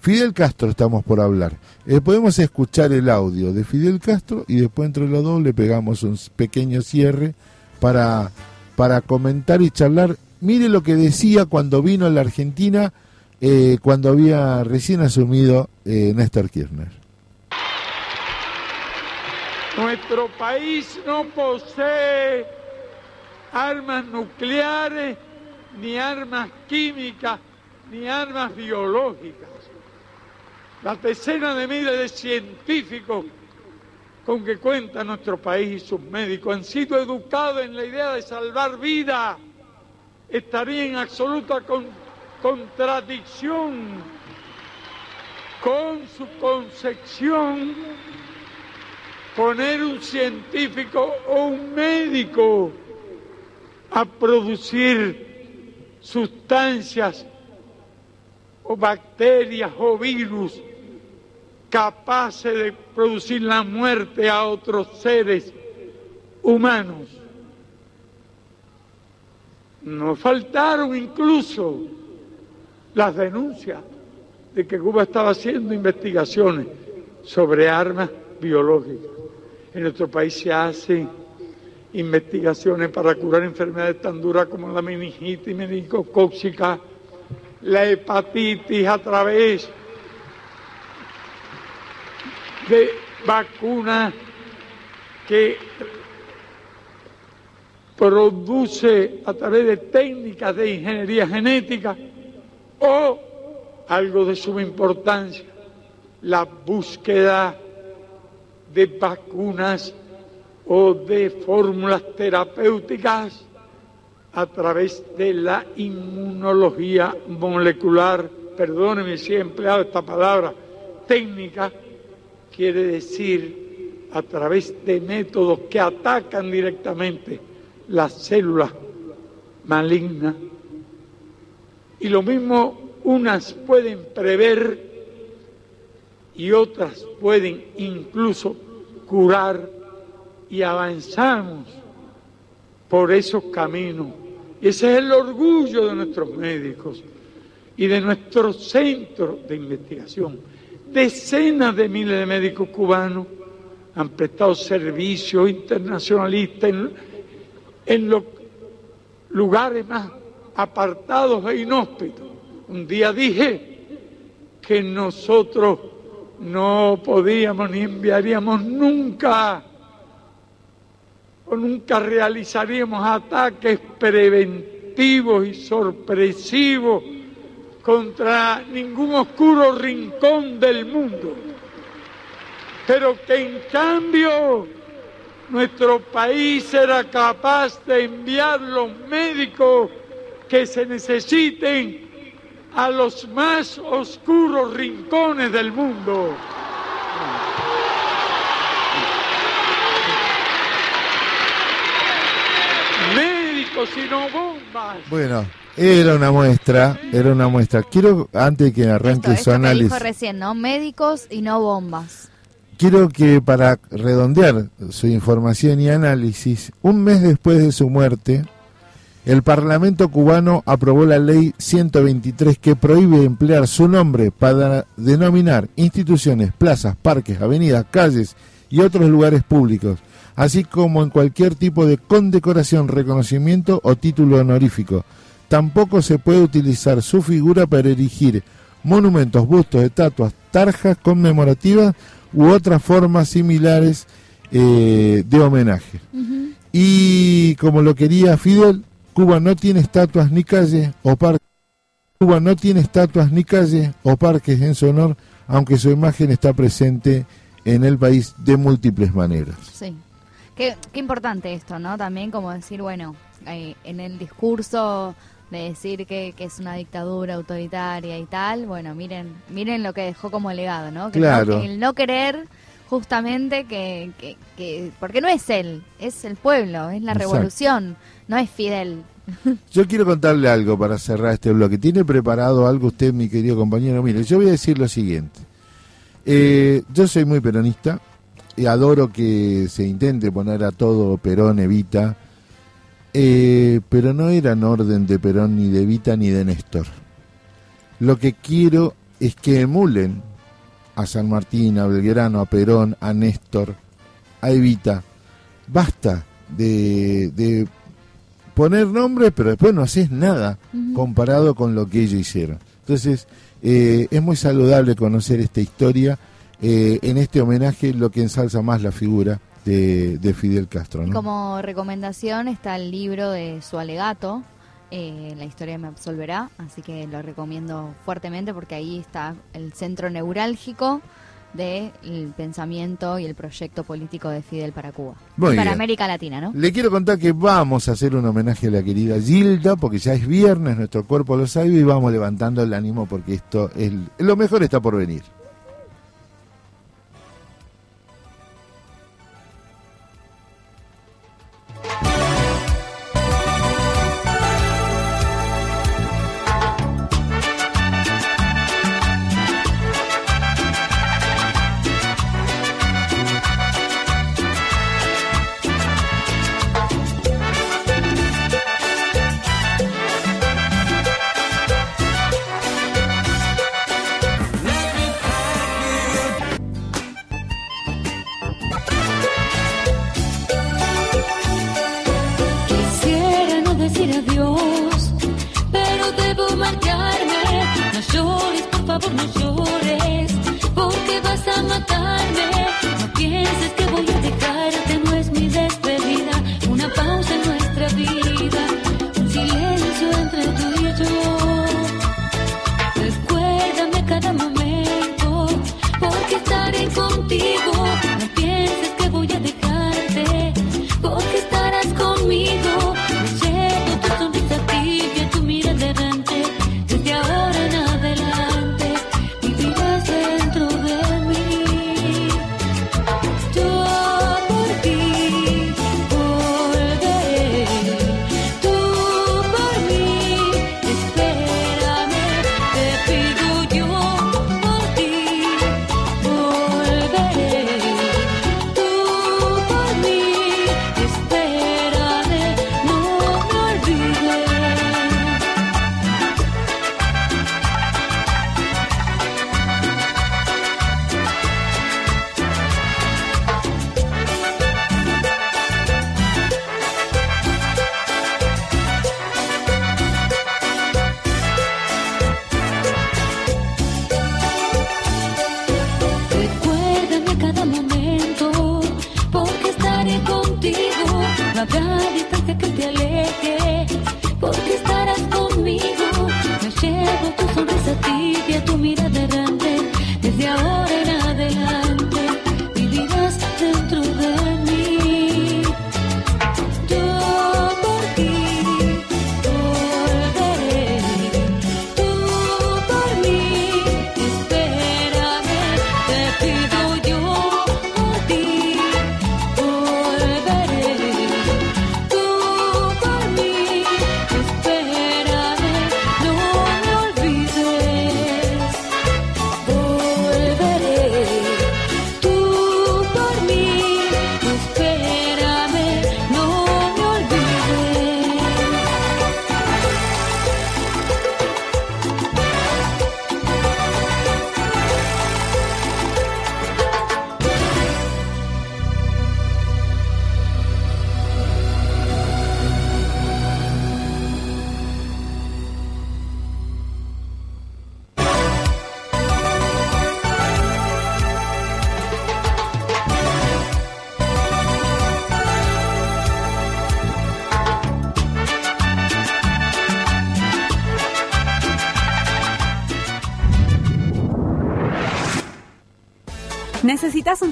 Fidel Castro estamos por hablar. Eh, podemos escuchar el audio de Fidel Castro y después entre los dos le pegamos un pequeño cierre para, para comentar y charlar. Mire lo que decía cuando vino a la Argentina, eh, cuando había recién asumido eh, Néstor Kirchner. Nuestro país no posee armas nucleares, ni armas químicas, ni armas biológicas. La decena de miles de científicos con que cuenta nuestro país y sus médicos han sido educados en la idea de salvar vidas. Estaría en absoluta con- contradicción con su concepción poner un científico o un médico a producir sustancias o bacterias o virus capaces de producir la muerte a otros seres humanos. Nos faltaron incluso las denuncias de que Cuba estaba haciendo investigaciones sobre armas biológicas. En nuestro país se hacen investigaciones para curar enfermedades tan duras como la meningitis meningocóxica, la hepatitis a través de vacunas que produce a través de técnicas de ingeniería genética o algo de suma importancia, la búsqueda de vacunas o de fórmulas terapéuticas a través de la inmunología molecular. Perdóneme si he empleado esta palabra técnica, quiere decir a través de métodos que atacan directamente las células malignas. Y lo mismo, unas pueden prever y otras pueden incluso curar y avanzamos por esos caminos. Y ese es el orgullo de nuestros médicos y de nuestro centro de investigación. Decenas de miles de médicos cubanos han prestado servicio internacionalista en, en los lugares más apartados e inhóspitos. Un día dije que nosotros no podíamos ni enviaríamos nunca o nunca realizaríamos ataques preventivos y sorpresivos contra ningún oscuro rincón del mundo, pero que en cambio nuestro país era capaz de enviar los médicos que se necesiten a los más oscuros rincones del mundo. Médicos y no bombas. Bueno, era una muestra, era una muestra. Quiero, antes de que arranque Esto su que análisis, dijo recién, ¿no? Médicos y no bombas. Quiero que para redondear su información y análisis, un mes después de su muerte, el Parlamento cubano aprobó la ley 123 que prohíbe emplear su nombre para denominar instituciones, plazas, parques, avenidas, calles y otros lugares públicos, así como en cualquier tipo de condecoración, reconocimiento o título honorífico. Tampoco se puede utilizar su figura para erigir monumentos, bustos, estatuas, tarjas conmemorativas u otras formas similares eh, de homenaje. Y como lo quería Fidel, Cuba no tiene estatuas ni calles o parques. Cuba no tiene estatuas ni calles o parques en su honor, aunque su imagen está presente en el país de múltiples maneras. Sí. Qué, qué importante esto, ¿no? También como decir, bueno, eh, en el discurso de decir que, que es una dictadura autoritaria y tal, bueno, miren miren lo que dejó como legado, ¿no? Que no- Claro. el no querer justamente que, que, que- porque no es él, es el pueblo, es la Exacto. revolución, no es Fidel. Yo quiero contarle algo para cerrar este bloque. ¿Tiene preparado algo usted, mi querido compañero? Mire, yo voy a decir lo siguiente. Eh, yo soy muy peronista y adoro que se intente poner a todo Perón, Evita, eh, pero no era en orden de Perón, ni de Evita, ni de Néstor. Lo que quiero es que emulen a San Martín, a Belgrano, a Perón, a Néstor, a Evita. Basta de, de poner nombres, pero después no haces nada comparado con lo que ellos hicieron. Entonces, eh, es muy saludable conocer esta historia. eh, en este homenaje, lo que ensalza más la figura de, de Fidel Castro. ¿no? Como recomendación está el libro de su alegato, eh, La historia me absolverá, así que lo recomiendo fuertemente porque ahí está el centro neurálgico del pensamiento y el proyecto político de Fidel para Cuba. Muy y para bien. América Latina, ¿no? Le quiero contar que vamos a hacer un homenaje a la querida Gilda, porque ya es viernes, nuestro cuerpo lo sabe y vamos levantando el ánimo porque esto es lo mejor está por venir. Vas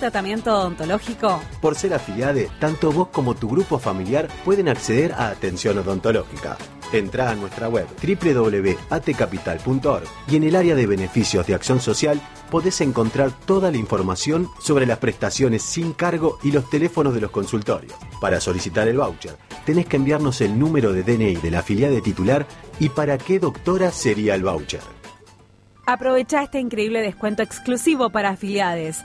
tratamiento odontológico? Por ser afiliade, tanto vos como tu grupo familiar pueden acceder a atención odontológica. Entrá a nuestra web www.atcapital.org y en el área de beneficios de acción social podés encontrar toda la información sobre las prestaciones sin cargo y los teléfonos de los consultorios. Para solicitar el voucher, tenés que enviarnos el número de DNI de la afiliade titular y para qué doctora sería el voucher. Aprovecha este increíble descuento exclusivo para afiliades.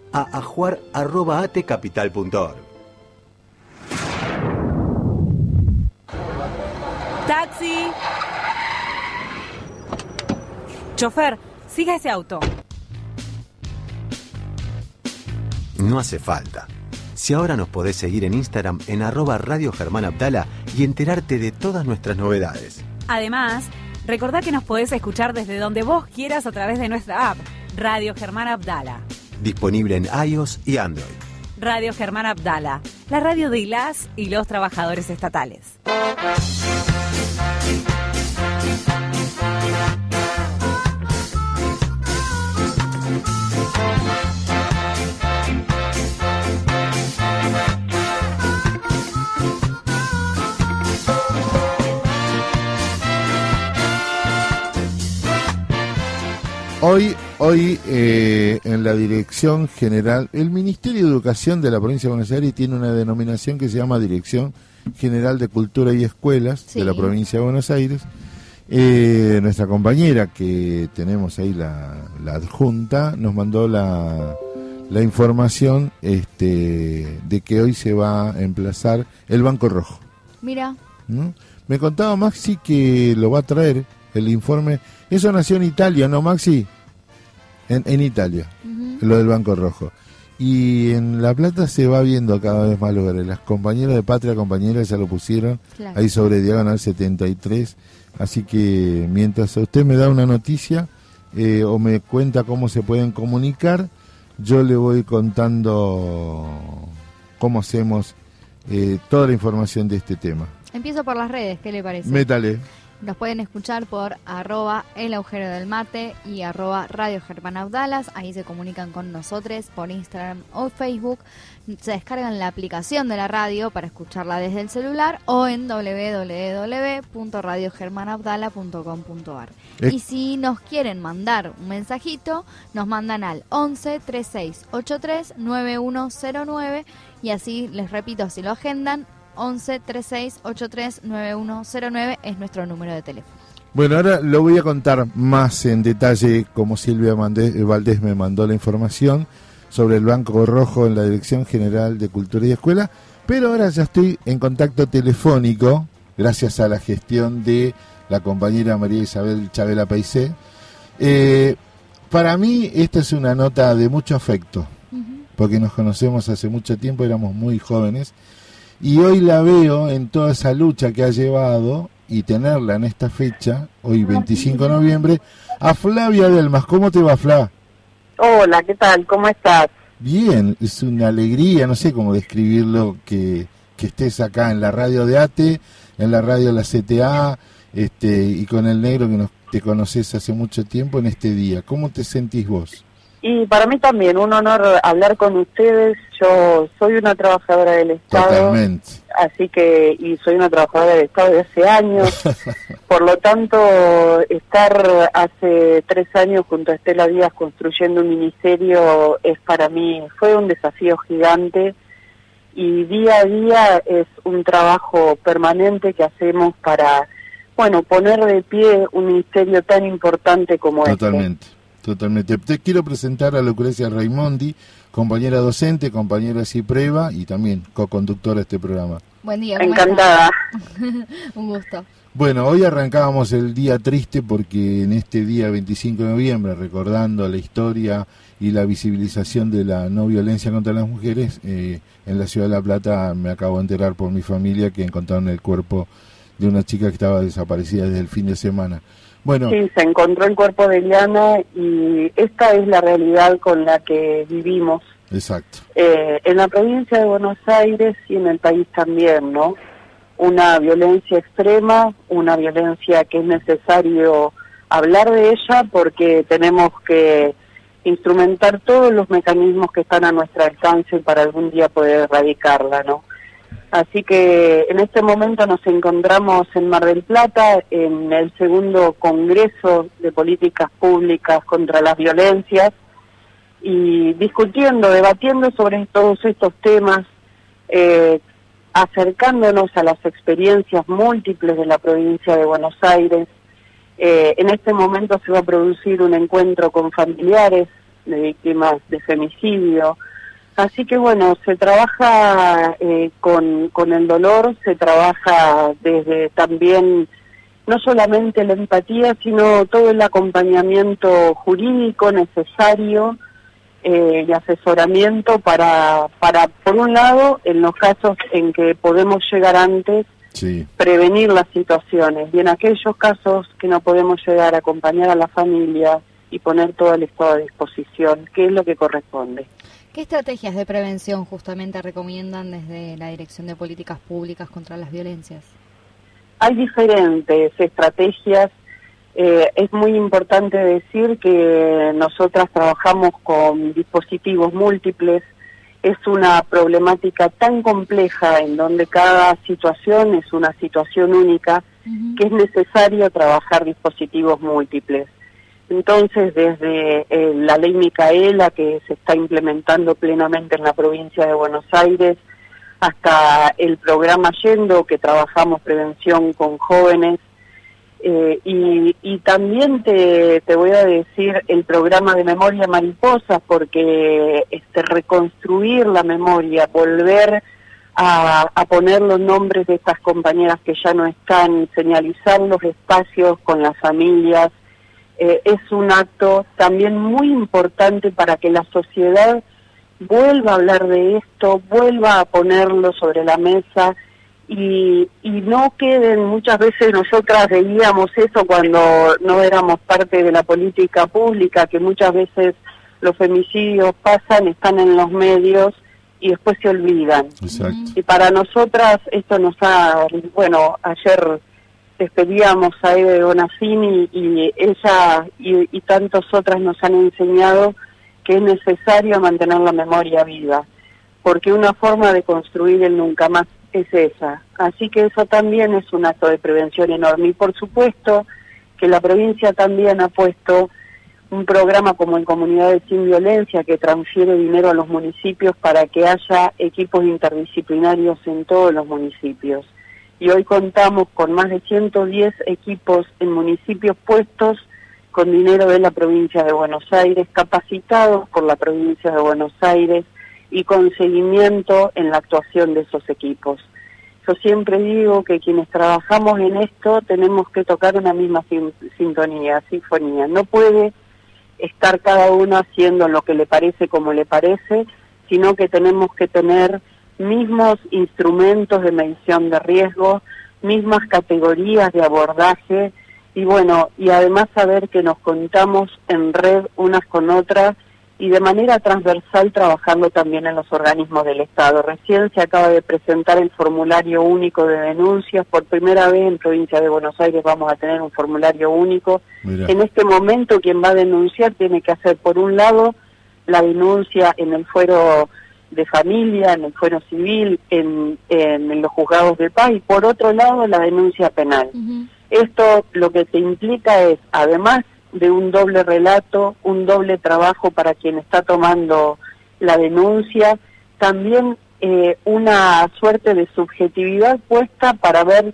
a ajuar.atecapital.org. ¡Taxi! Chofer, siga ese auto. No hace falta. Si ahora nos podés seguir en Instagram en arroba Radio Germán Abdala y enterarte de todas nuestras novedades. Además, recordá que nos podés escuchar desde donde vos quieras a través de nuestra app, Radio Germán Abdala disponible en iOS y Android. Radio Germán Abdala, la radio de las y los trabajadores estatales. Hoy hoy eh, en la Dirección General, el Ministerio de Educación de la Provincia de Buenos Aires tiene una denominación que se llama Dirección General de Cultura y Escuelas de la. Provincia de Buenos Aires. Eh, nuestra compañera que tenemos ahí, la, la adjunta, nos mandó la, la información este, de que hoy se va a emplazar el Banco Rojo. Mira, ¿no? Me contaba Maxi que lo va a traer el informe. Eso nació en Italia, ¿no, Maxi? En, en Italia, lo del Banco Rojo. Y en La Plata se va viendo cada vez más lugares. Las compañeras de Patria Compañeras ya lo pusieron Claro. ahí sobre Diagonal 73. Así que mientras usted me da una noticia eh, o me cuenta cómo se pueden comunicar, yo le voy contando cómo hacemos eh, toda la información de este tema. empiezo por las redes, ¿qué le parece? Métale. Nos pueden escuchar por arroba el agujero del mate y arroba radio Germán Audalas. Ahí se comunican con nosotros por Instagram o Facebook. Se descargan la aplicación de la radio para escucharla desde el celular o en www.radiogermanaudala.com.ar. Eh. Y si nos quieren mandar un mensajito, nos mandan al 11 36 83 9109 y así les repito, si lo agendan, 11 36 83 9109 es nuestro número de teléfono. Bueno, ahora lo voy a contar más en detalle como Silvia eh, Valdés me mandó la información sobre el Banco Rojo en la Dirección General de Cultura y Escuela, pero ahora ya estoy en contacto telefónico gracias a la gestión de la compañera María Isabel Chabela Paisé. Eh, para mí esta es una nota de mucho afecto, porque nos conocemos hace mucho tiempo, éramos muy jóvenes, y hoy la veo en toda esa lucha que ha llevado y tenerla en esta fecha, hoy 25 de noviembre, a Flavia Delmas. ¿Cómo te va, Fla? Hola, ¿qué tal? ¿Cómo estás? Bien, es una alegría, no sé cómo describirlo, que, que estés acá en la radio de ATE, en la radio de la CTA, este, y con el negro que nos, te conoces hace mucho tiempo en este día. ¿Cómo te sentís vos? Y para mí también, un honor hablar con ustedes. Yo soy una trabajadora del Estado, Totalmente. así que, y soy una trabajadora del Estado de hace años. Por lo tanto, estar hace tres años junto a Estela Díaz construyendo un ministerio es para mí, fue un desafío gigante y día a día es un trabajo permanente que hacemos para, bueno, poner de pie un ministerio tan importante como este. Totalmente, totalmente. Te quiero presentar a Lucrecia Raimondi, compañera docente, compañera CIPREVA y también co-conductora de este programa. Buen día. ¿cómo Encantada. Un gusto. Bueno, hoy arrancábamos el día triste porque en este día 25 de noviembre, recordando la historia y la visibilización de la no violencia contra las mujeres, eh, en la ciudad de La Plata me acabo de enterar por mi familia que encontraron el cuerpo de una chica que estaba desaparecida desde el fin de semana. Bueno, Sí, se encontró el cuerpo de Liana y esta es la realidad con la que vivimos exacto. eh, en la provincia de Buenos Aires y en el país también, ¿no? Una violencia extrema, una violencia que es necesario hablar de ella porque tenemos que instrumentar todos los mecanismos que están a nuestro alcance para algún día poder erradicarla, ¿no? Así que en este momento nos encontramos en Mar del Plata en el segundo Congreso de Políticas Públicas contra las Violencias y discutiendo, debatiendo sobre todos estos temas, eh, acercándonos a las experiencias múltiples de la provincia de Buenos Aires. Eh, en este momento se va a producir un encuentro con familiares de víctimas de femicidio. Así que bueno, se trabaja eh, con, con el dolor, se trabaja desde también no solamente la empatía, sino todo el acompañamiento jurídico necesario eh, y asesoramiento para, para, por un lado, en los casos en que podemos llegar antes, Sí, prevenir las situaciones y en aquellos casos que no podemos llegar a acompañar a la familia y poner todo el estado a disposición, que es lo que corresponde. ¿Qué estrategias de prevención justamente recomiendan desde la Dirección de Políticas Públicas contra las Violencias? Hay diferentes estrategias. Eh, es muy importante decir que nosotras trabajamos con dispositivos múltiples. Es una problemática tan compleja en donde cada situación es una situación única que es necesario trabajar dispositivos múltiples. Entonces, desde eh, la ley Micaela, que se está implementando plenamente en la provincia de Buenos Aires, hasta el programa Yendo, que trabajamos prevención con jóvenes, eh, y, también te, voy a decir el programa de memoria mariposa, porque este, reconstruir la memoria, volver a poner los nombres de estas compañeras que ya no están, señalizar los espacios con las familias, eh, es un acto también muy importante para que la sociedad vuelva a hablar de esto, vuelva a ponerlo sobre la mesa y, y no queden, muchas veces nosotras veíamos eso cuando no éramos parte de la política pública, que muchas veces los femicidios pasan, están en los medios y después se olvidan. Exacto. Y para nosotras esto nos ha, bueno, ayer despedíamos a Eve Bonafini y ella y, y tantas otras nos han enseñado que es necesario mantener la memoria viva, porque una forma de construir el nunca más es esa. Así que eso también es un acto de prevención enorme. Y por supuesto que la provincia también ha puesto un programa como en Comunidades Sin Violencia que transfiere dinero a los municipios para que haya equipos interdisciplinarios en todos los municipios. Y hoy contamos con más de 110 equipos en municipios puestos con dinero de la provincia de Buenos Aires, capacitados por la provincia de Buenos Aires y con seguimiento en la actuación de esos equipos. Yo siempre digo que quienes trabajamos en esto tenemos que tocar una misma sin- sintonía, sinfonía. No puede estar cada uno haciendo lo que le parece como le parece, sino que tenemos que tener mismos instrumentos de medición de riesgo, mismas categorías de abordaje y bueno, y además saber que nos contamos en red unas con otras y de manera transversal trabajando también en los organismos del Estado. Recién se acaba de presentar el formulario único de denuncias. Por primera vez en provincia de Buenos Aires vamos a tener un formulario único. Mira. En este momento quien va a denunciar tiene que hacer por un lado la denuncia en el fuero de familia, en el fuero civil, en, en, los juzgados de paz y por otro lado la denuncia penal. Esto lo que te implica es, además de un doble relato, un doble trabajo para quien está tomando la denuncia, también eh, una suerte de subjetividad puesta para ver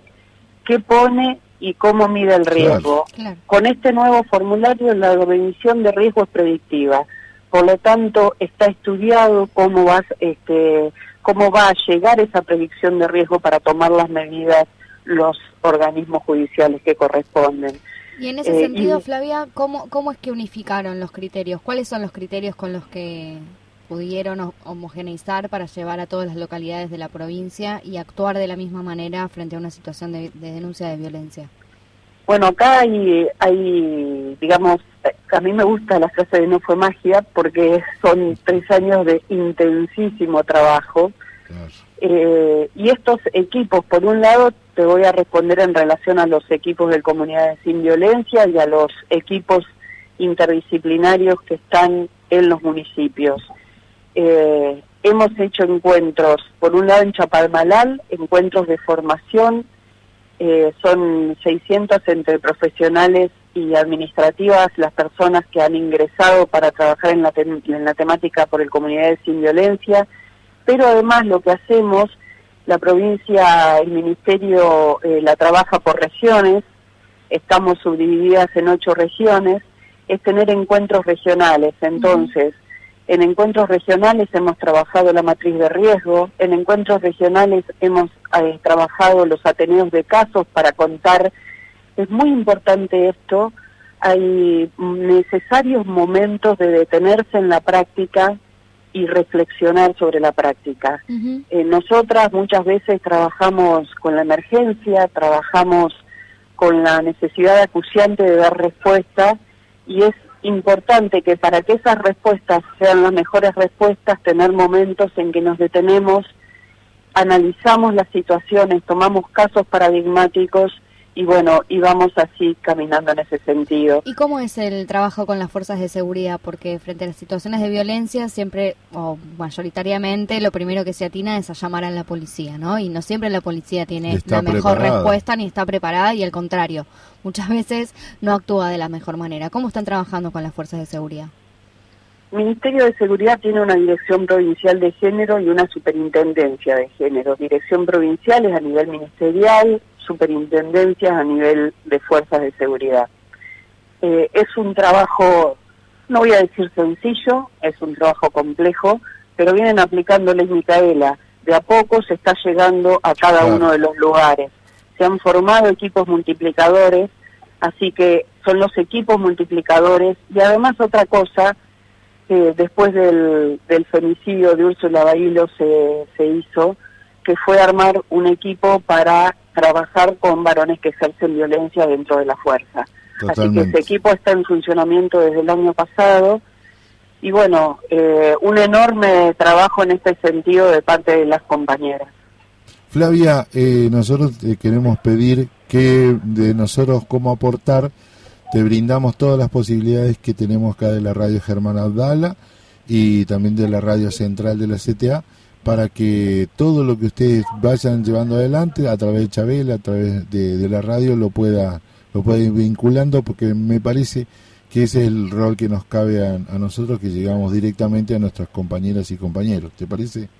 qué pone y cómo mide el riesgo. Con este nuevo formulario la medición de riesgo es predictiva. Por lo tanto, está estudiado cómo va, este, cómo va a llegar esa predicción de riesgo para tomar las medidas los organismos judiciales que corresponden. Y en ese Eh, sentido, y- Flavia, ¿cómo, ¿cómo es que unificaron los criterios? ¿Cuáles son los criterios con los que pudieron ho- homogeneizar para llevar a todas las localidades de la provincia y actuar de la misma manera frente a una situación de, de denuncia de violencia? Bueno, acá hay, hay, digamos, eh, a mí me gusta la frase de no fue magia porque son tres años de intensísimo trabajo. Eh, y estos equipos, por un lado, te voy a responder en relación a los equipos de comunidades sin violencia y a los equipos interdisciplinarios que están en los municipios. Eh, hemos hecho encuentros, por un lado en Chapalmalal, encuentros de formación, eh, son 600 entre profesionales y administrativas las personas que han ingresado para trabajar en la, en la temática por el Comunidades Sin Violencia, pero además lo que hacemos, la provincia, el ministerio eh, la trabaja por regiones, estamos subdivididas en ocho regiones, es tener encuentros regionales. Entonces, en encuentros regionales hemos trabajado la matriz de riesgo, en encuentros regionales hemos eh, trabajado los ateneos de casos para contar. Es muy importante esto, hay necesarios momentos de detenerse en la práctica y reflexionar sobre la práctica. Eh, nosotras muchas veces trabajamos con la emergencia, trabajamos con la necesidad acuciante de dar respuesta y es importante que para que esas respuestas sean las mejores respuestas, tener momentos en que nos detenemos, analizamos las situaciones, tomamos casos paradigmáticos y bueno, y vamos así caminando en ese sentido. ¿Y cómo es el trabajo con las fuerzas de seguridad? Porque frente a las situaciones de violencia, siempre, o mayoritariamente, lo primero que se atina es a llamar a la policía, ¿no? Y no siempre la policía tiene Está la mejor preparada. respuesta ni está preparada, y al contrario, muchas veces no actúa de la mejor manera. ¿Cómo están trabajando con las fuerzas de seguridad? Ministerio de Seguridad tiene una dirección provincial de género y una superintendencia de género. Dirección provincial es a nivel ministerial, superintendencias a nivel de fuerzas de seguridad. Eh, es un trabajo, no voy a decir sencillo, es un trabajo complejo, pero vienen aplicando ley Micaela. De a poco se está llegando a cada Claro. uno de los lugares. Se han formado equipos multiplicadores, así que son los equipos multiplicadores. Y además otra cosa, que después del, del femicidio de Úrsula Bailo se, se hizo, que fue armar un equipo para trabajar con varones que ejercen violencia dentro de la fuerza. Así que ese equipo está en funcionamiento desde el año pasado y bueno, eh, un enorme trabajo en este sentido de parte de las compañeras. Flavia, eh, nosotros te queremos pedir que de nosotros como aportar te brindamos todas las posibilidades que tenemos acá de la radio Germán Abdala y también de la radio central de la CTA para que todo lo que ustedes vayan llevando adelante a través de Chabela, a través de, la radio lo pueda lo pueda ir vinculando porque me parece que ese es el rol que nos cabe a nosotros que llegamos directamente a nuestras compañeras y compañeros. ¿Te parece?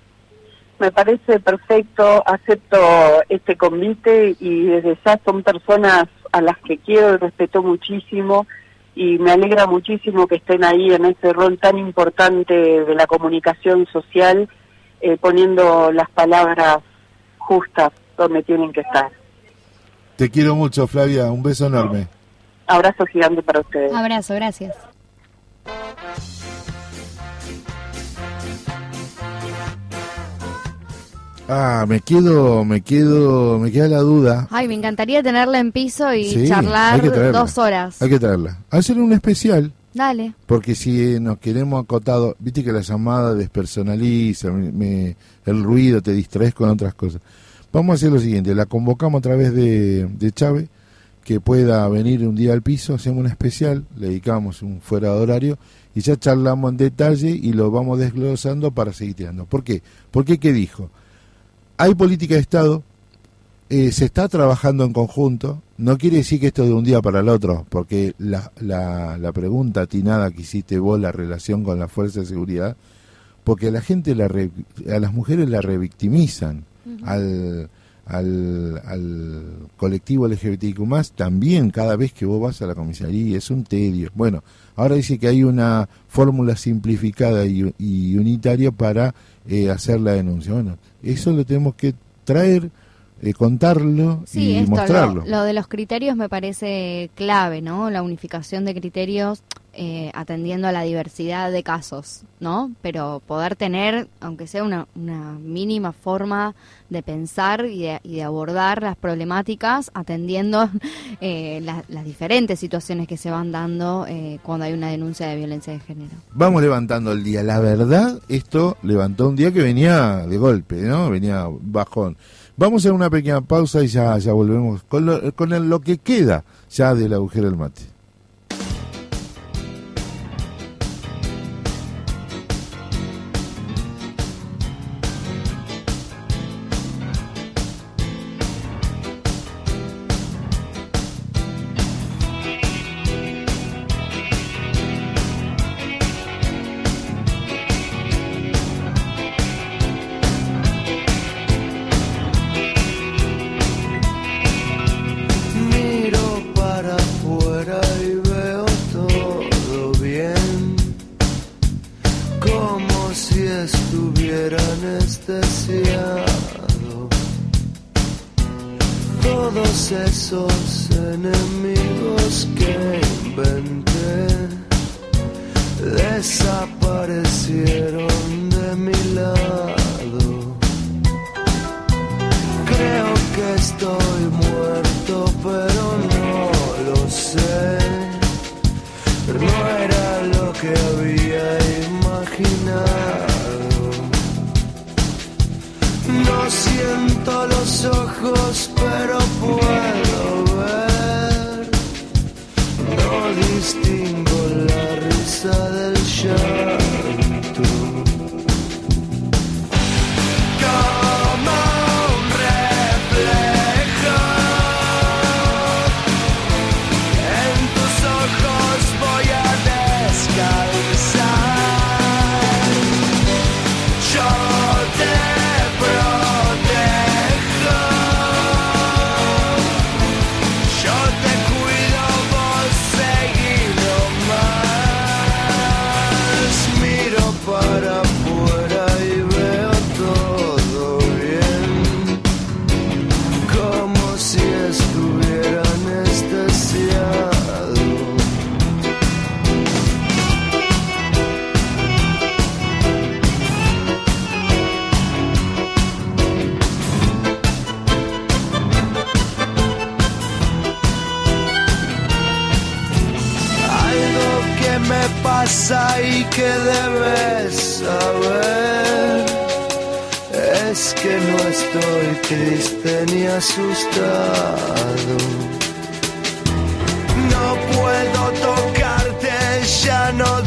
Me parece perfecto, acepto este convite y desde ya son personas a las que quiero y respeto muchísimo y me alegra muchísimo que estén ahí en ese rol tan importante de la comunicación social, eh, poniendo las palabras justas donde tienen que estar. Te quiero mucho, Flavia. Un beso enorme. Abrazo gigante para ustedes. Abrazo, gracias. Ah, me quedo, me quedo, me queda la duda. Ay, me encantaría tenerla en piso y Sí, charlar dos horas. Hay que traerla. Hacer un especial, Dale. porque si nos queremos acotado, viste que la llamada despersonaliza, me- me- el ruido te distraes con otras cosas. Vamos a hacer lo siguiente, la convocamos a través de, de Chávez, que pueda venir un día al piso, hacemos un especial, le dedicamos un fuera de horario y ya charlamos en detalle y lo vamos desglosando para seguir tirando. ¿Por qué? Porque, ¿qué dijo? Hay política de Estado, eh, se está trabajando en conjunto, no quiere decir que esto de un día para el otro, porque la, la, la pregunta atinada que hiciste vos, la relación con la fuerza de seguridad, porque a la gente, la re- a las mujeres la revictimizan, al, al, al colectivo LGBTIQ más también cada vez que vos vas a la comisaría, es un tedio. Bueno, ahora dice que hay una fórmula simplificada y, y unitaria para eh, hacer la denuncia. Bueno, eso lo tenemos que traer, eh, contarlo Sí, y esto, mostrarlo. Lo, lo de los criterios me parece clave, ¿no? La unificación de criterios eh, atendiendo a la diversidad de casos, ¿no? Pero poder tener, aunque sea una, una mínima forma de pensar y de, y de abordar las problemáticas, atendiendo eh, la- las diferentes situaciones que se van dando eh, cuando hay una denuncia de violencia de género. Vamos levantando el día. La verdad, esto levantó un día que venía de golpe, ¿no? Venía bajón. Vamos a una pequeña pausa y ya, ya volvemos con lo, con el- lo que queda ya del agujero del mate. Triste ni asustado. No puedo tocarte, ya no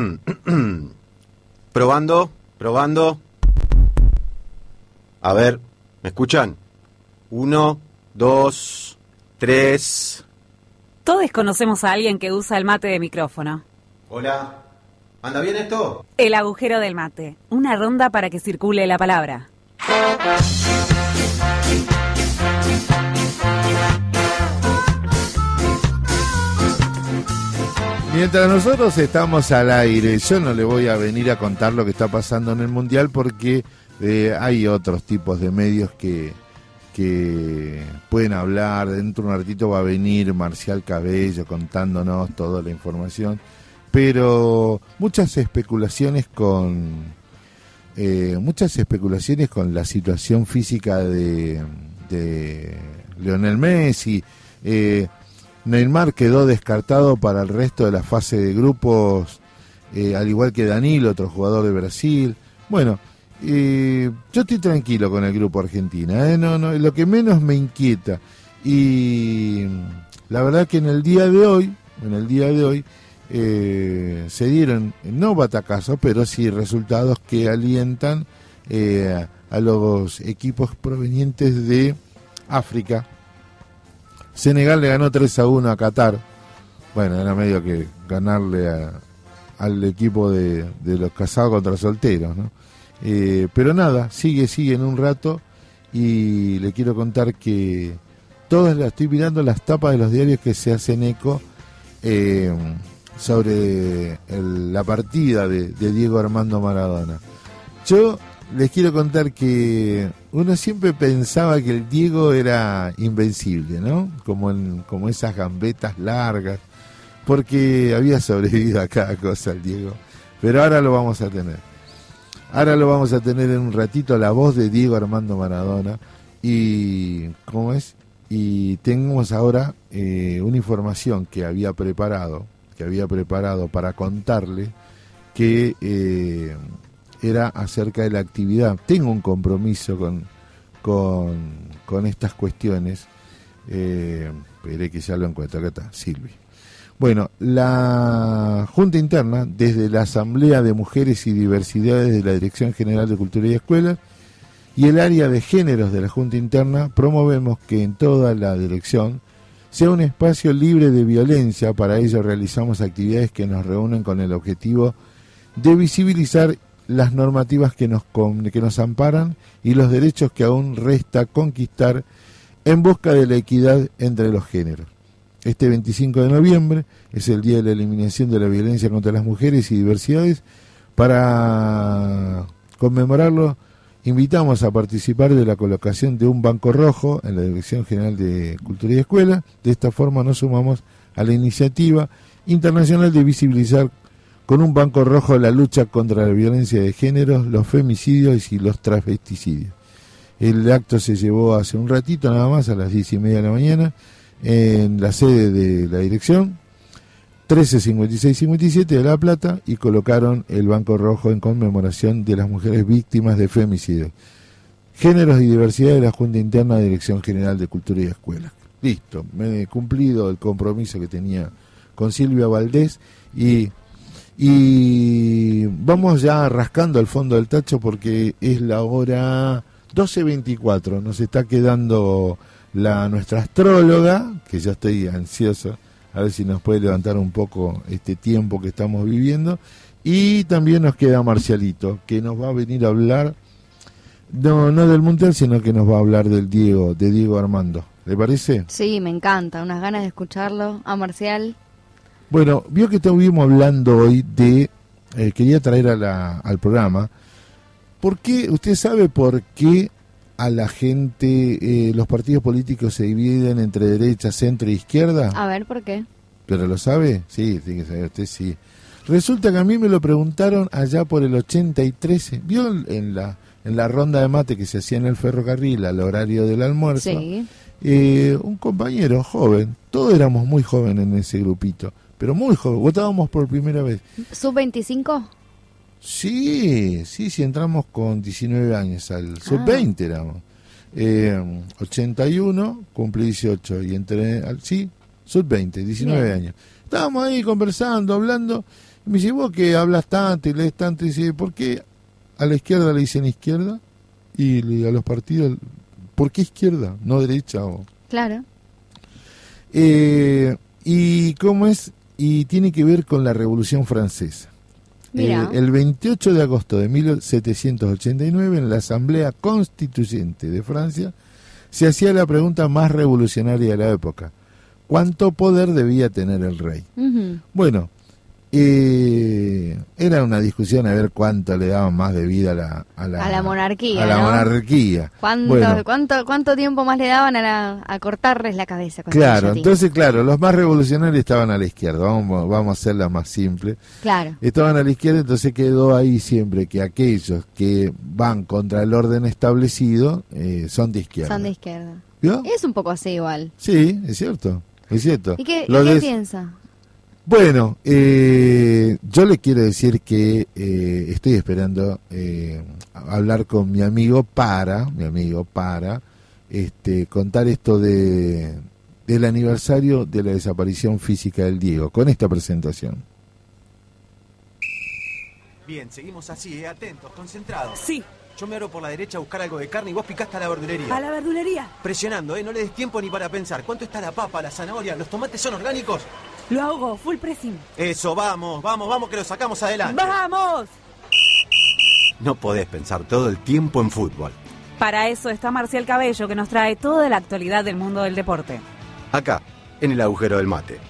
Probando, probando. A ver, ¿me escuchan? Uno, dos, tres. Todos conocemos a alguien que usa el mate de micrófono. Hola. ¿Anda bien esto? El agujero del mate. Una ronda para que circule la palabra. Mientras nosotros estamos al aire, yo no le voy a venir a contar lo que está pasando en el Mundial porque eh, hay otros tipos de medios que, que pueden hablar. Dentro de un ratito va a venir Marcial Cabello contándonos toda la información. Pero muchas especulaciones con... eh, muchas especulaciones con la situación física de, de Lionel Messi. Eh, Neymar quedó descartado para el resto de la fase de grupos, eh, al igual que Danilo, otro jugador de Brasil. Bueno, eh, yo estoy tranquilo con el grupo Argentina, ¿eh? no, no, lo que menos me inquieta. Y la verdad que en el día de hoy, en el día de hoy, eh, se dieron, no batacazos, pero sí resultados que alientan eh, a los equipos provenientes de África. Senegal le ganó 3 a 1 a Qatar. Bueno, era medio que ganarle al equipo de, los casados contra solteros, ¿no? Eh, pero nada, sigue, sigue en un rato y le quiero contar que todas las estoy mirando las tapas de los diarios que se hacen eco eh, sobre la partida de Diego Armando Maradona. Yo les quiero contar que uno siempre pensaba que el Diego era invencible, ¿no? Como, en- como esas gambetas largas, porque había sobrevivido a cada cosa el Diego. Pero ahora lo vamos a tener. Ahora lo vamos a tener en un ratito, la voz de Diego Armando Maradona. Y, ¿cómo es? Y tenemos ahora eh, una información que había preparado, que había preparado para contarle que eh, era acerca de la actividad. Tengo un compromiso con, con, estas cuestiones Eh, que ya lo encuentro. Acá Silvi. Bueno, la Junta Interna, desde la Asamblea de Mujeres y Diversidades de la Dirección General de Cultura y Escuelas y el área de géneros de la Junta Interna, promovemos que en toda la dirección sea un espacio libre de violencia. Para ello realizamos actividades que nos reúnen con el objetivo de visibilizar las normativas que nos, que nos amparan y los derechos que aún resta conquistar en busca de la equidad entre los géneros. Este 25 de noviembre es el Día de la Eliminación de la Violencia contra las Mujeres y Diversidades. Para conmemorarlo, invitamos a participar de la colocación de un banco rojo en la Dirección General de Cultura y Escuela. De esta forma nos sumamos a la iniciativa internacional de visibilizar con un banco rojo la lucha contra la violencia de género, los femicidios y los transvesticidios. El acto se llevó hace un ratito nada más, a las diez y media de la mañana, en la sede de la dirección, 1356-57 de La Plata, y colocaron el Banco Rojo en conmemoración de las mujeres víctimas de femicidio. Géneros y diversidad de la Junta Interna de Dirección General de Cultura y Escuela. Listo, me he cumplido el compromiso que tenía con Silvia Valdés y, y vamos ya rascando al fondo del tacho porque es la hora 12.24, nos está quedando la nuestra astróloga, que ya estoy ansioso a ver si nos puede levantar un poco este tiempo que estamos viviendo, y también nos queda Marcialito, que nos va a venir a hablar, no, no del Mundial, sino que nos va a hablar del Diego, de Diego Armando. ¿Le parece? Sí, me encanta, unas ganas de escucharlo. A Marcial. Bueno, vio que estuvimos hablando hoy de, eh, quería traer a la, al programa, ¿por qué, usted sabe por qué a la gente, eh, los partidos políticos se dividen entre derecha, centro e izquierda? A ver, ¿por qué? ¿Pero lo sabe? Sí, tiene que saber usted, sí. Resulta que a mí me lo preguntaron allá por el 83, ¿vio en la, en la ronda de mate que se hacía en el ferrocarril al horario del almuerzo? Sí. Eh, un compañero joven, todos éramos muy jóvenes en ese grupito, pero muy jóvenes, votábamos por primera vez. ¿Sub-25? Sí, sí, sí, entramos con 19 años al sub-20 éramos. Eh, 81, cumplí 18 y entré al, sí, sub-20, 19 Bien. años. Estábamos ahí conversando, hablando, y me dice, vos que hablas tanto y lees tanto, y dice, ¿por qué a la izquierda le dicen izquierda? Y a los partidos, ¿por qué izquierda? No derecha o... Claro. Eh, y cómo es, y tiene que ver con la Revolución Francesa. Eh, el 28 de agosto de 1789, en la Asamblea Constituyente de Francia, se hacía la pregunta más revolucionaria de la época. ¿Cuánto poder debía tener el rey? Bueno, eh, era una discusión a ver cuánto le daban más de vida a la, a la, A la monarquía, a la ¿no? monarquía. ¿Cuánto, Bueno, cuánto, ¿Cuánto tiempo más le daban a, la- a cortarles la cabeza? con Claro, entonces, claro, los más revolucionarios estaban a la izquierda, vamos, vamos a hacerla más simple. Claro. Estaban a la izquierda, entonces quedó ahí siempre que aquellos que van contra el orden establecido eh, son de izquierda. Son de izquierda. ¿Vio? Es un poco así igual. Sí, es cierto, es cierto. ¿Y qué, y qué piensa? Bueno, eh, yo le quiero decir que eh, estoy esperando eh, hablar con mi amigo para, mi amigo para, este, contar esto de del aniversario de la desaparición física del Diego, con esta presentación. Bien, seguimos así, eh, atentos, concentrados. Sí. Yo me abro por la derecha a buscar algo de carne y vos picaste a la verdulería. A la verdulería. Presionando, eh, no le des tiempo ni para pensar. ¿Cuánto está la papa, la zanahoria? ¿Los tomates son orgánicos? Lo hago, full pressing. Eso, vamos, vamos, vamos que lo sacamos adelante. ¡Vamos! No podés pensar todo el tiempo en fútbol. Para eso está Marcial Cabello, que nos trae toda la actualidad del mundo del deporte. Acá, en el agujero del mate.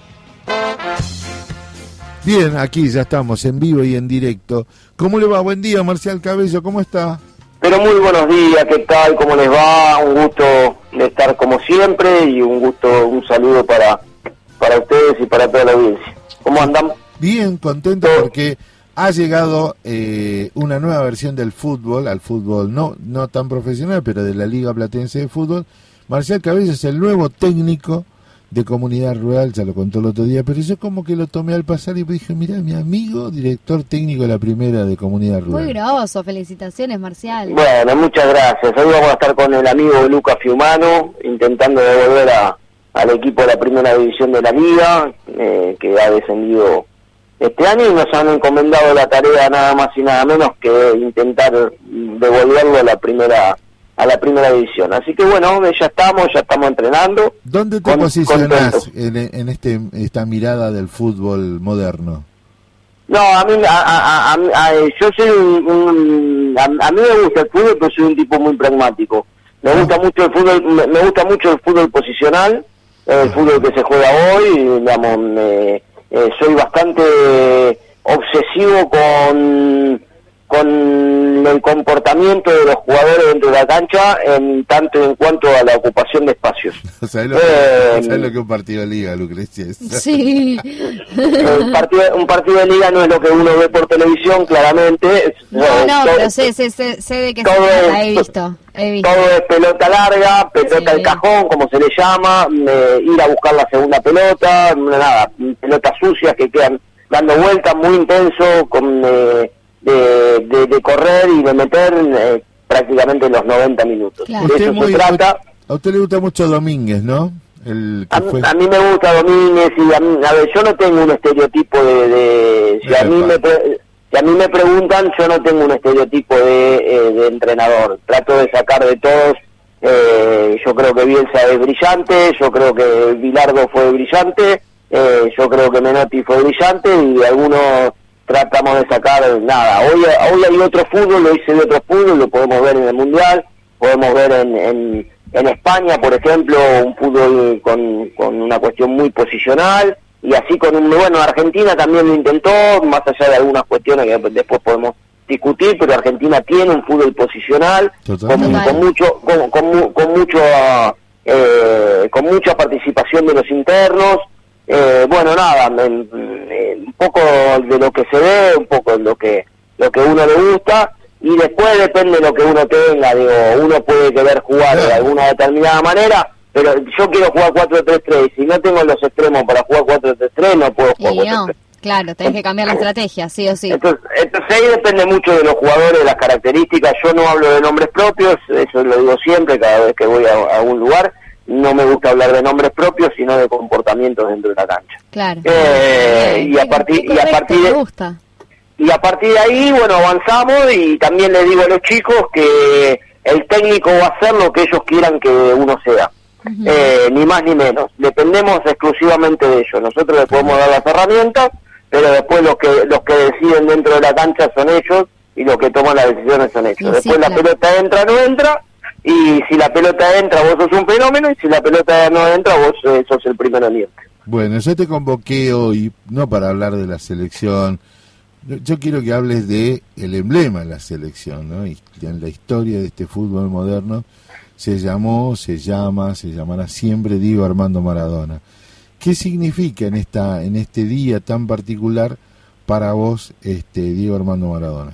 Bien, aquí ya estamos en vivo y en directo. ¿Cómo le va? Buen día, Marcial Cabello, ¿cómo está? Pero muy buenos días, ¿qué tal? ¿Cómo les va? Un gusto de estar como siempre y un gusto, un saludo para, para ustedes y para toda la audiencia. ¿Cómo andan? Bien, contento porque ha llegado eh, una nueva versión del fútbol, al fútbol no, no tan profesional, pero de la Liga Platense de Fútbol. Marcial Cabello es el nuevo técnico de comunidad rural, ya lo contó el otro día, pero yo como que lo tomé al pasar y dije, mira, mi amigo, director técnico de la primera de comunidad rural. Muy groso, felicitaciones, Marcial. Bueno, muchas gracias. Hoy vamos a estar con el amigo Lucas Fiumano, intentando devolver a, al equipo de la primera división de la liga, eh, que ha descendido este año y nos han encomendado la tarea nada más y nada menos que intentar devolverlo a la primera a la primera división. Así que bueno, ya estamos, ya estamos entrenando. ¿Dónde te Con- posicionás en, en este esta mirada del fútbol moderno? No, a mí, a, a- a- a- yo soy un, un- a, a mí me gusta el fútbol, pero soy un tipo muy pragmático. Me gusta mucho el fútbol, me, me gusta mucho el fútbol posicional, el fútbol que se juega hoy, digamos, eh, soy bastante obsesivo con con el comportamiento de los jugadores dentro de la cancha en tanto y en cuanto a la ocupación de espacios. ¿Sabes lo, Eh, ¿sabes lo que es un partido de liga, Lucrecia? Sí. Un partido, un partido de liga no es lo que uno ve por televisión, claramente. Es- No, eh, no, todo- pero sé, sé, sé, sé de qué se todo trata, es- he visto, he visto. Todo es pelota larga, pelota Sí. al cajón, como se le llama, eh, ir a buscar la segunda pelota, nada, pelotas sucias que quedan dando vueltas, muy intenso, con, eh, de, de- de correr y de meter eh, prácticamente los 90 minutos. De Usted eso muy- se trata. A usted le gusta mucho Domínguez, ¿no? El que A, fue... a mí me gusta Domínguez y a, mí- a ver, yo no tengo un estereotipo de... de- si, a mí me pre- si a mí me preguntan, yo no tengo un estereotipo de, eh, de entrenador. Trato de sacar de todos. eh, yo creo que Bielsa es brillante, yo creo que Bilardo fue brillante, eh, yo creo que Menotti fue brillante y algunos tratamos de sacar nada. Hoy, hoy hay otro fútbol, lo hice de otro fútbol, lo podemos ver en el Mundial, podemos ver en, en, en España, por ejemplo, un fútbol con, con una cuestión muy posicional, y así con un, bueno, Argentina también lo intentó, más allá de algunas cuestiones que después podemos discutir, pero Argentina tiene un fútbol posicional, con, con mucho, con, con, mu- con mucho, ah, eh, con mucha participación de los internos, eh, bueno, nada, un poco de lo que se ve, un poco de lo que, lo que uno le gusta, y después depende de lo que uno tenga, digo, uno puede querer jugar de alguna determinada manera, pero yo quiero jugar 4-3-3, y si no tengo los extremos para jugar 4-3-3, no puedo jugar Y 4-3-3. no, claro, tenés que cambiar la estrategia, sí o sí. Entonces, entonces ahí depende mucho de los jugadores, de las características. Yo no hablo de nombres propios, eso lo digo siempre, cada vez que voy a, a un lugar. No me gusta hablar de nombres propios, sino de comportamientos dentro de la cancha. Claro. Eh, y a partir y a partir de, gusta. y a partir de ahí, bueno, avanzamos y también le digo a los chicos que el técnico va a hacer lo que ellos quieran que uno sea. Eh, ni más ni menos. Dependemos exclusivamente de ellos. Nosotros les podemos dar las herramientas, pero después los que los que deciden dentro de la cancha son ellos y los que toman las decisiones son ellos. Y sí, después la claro. pelota entra no entra y si la pelota entra vos sos un fenómeno y si la pelota no entra vos eh, sos el primero en. Bueno, yo te convoqué hoy, no para hablar de la selección, yo- yo quiero que hables de el emblema de la selección, ¿no? Y en la historia de este fútbol moderno se llamó, se llama, se llamará siempre Diego Armando Maradona. ¿Qué significa en esta en este día tan particular para vos este Diego Armando Maradona?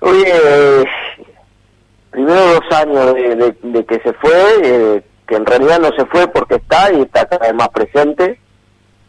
Oye, primero dos años de, de- de que se fue, eh, que en realidad no se fue porque está y está cada vez más presente,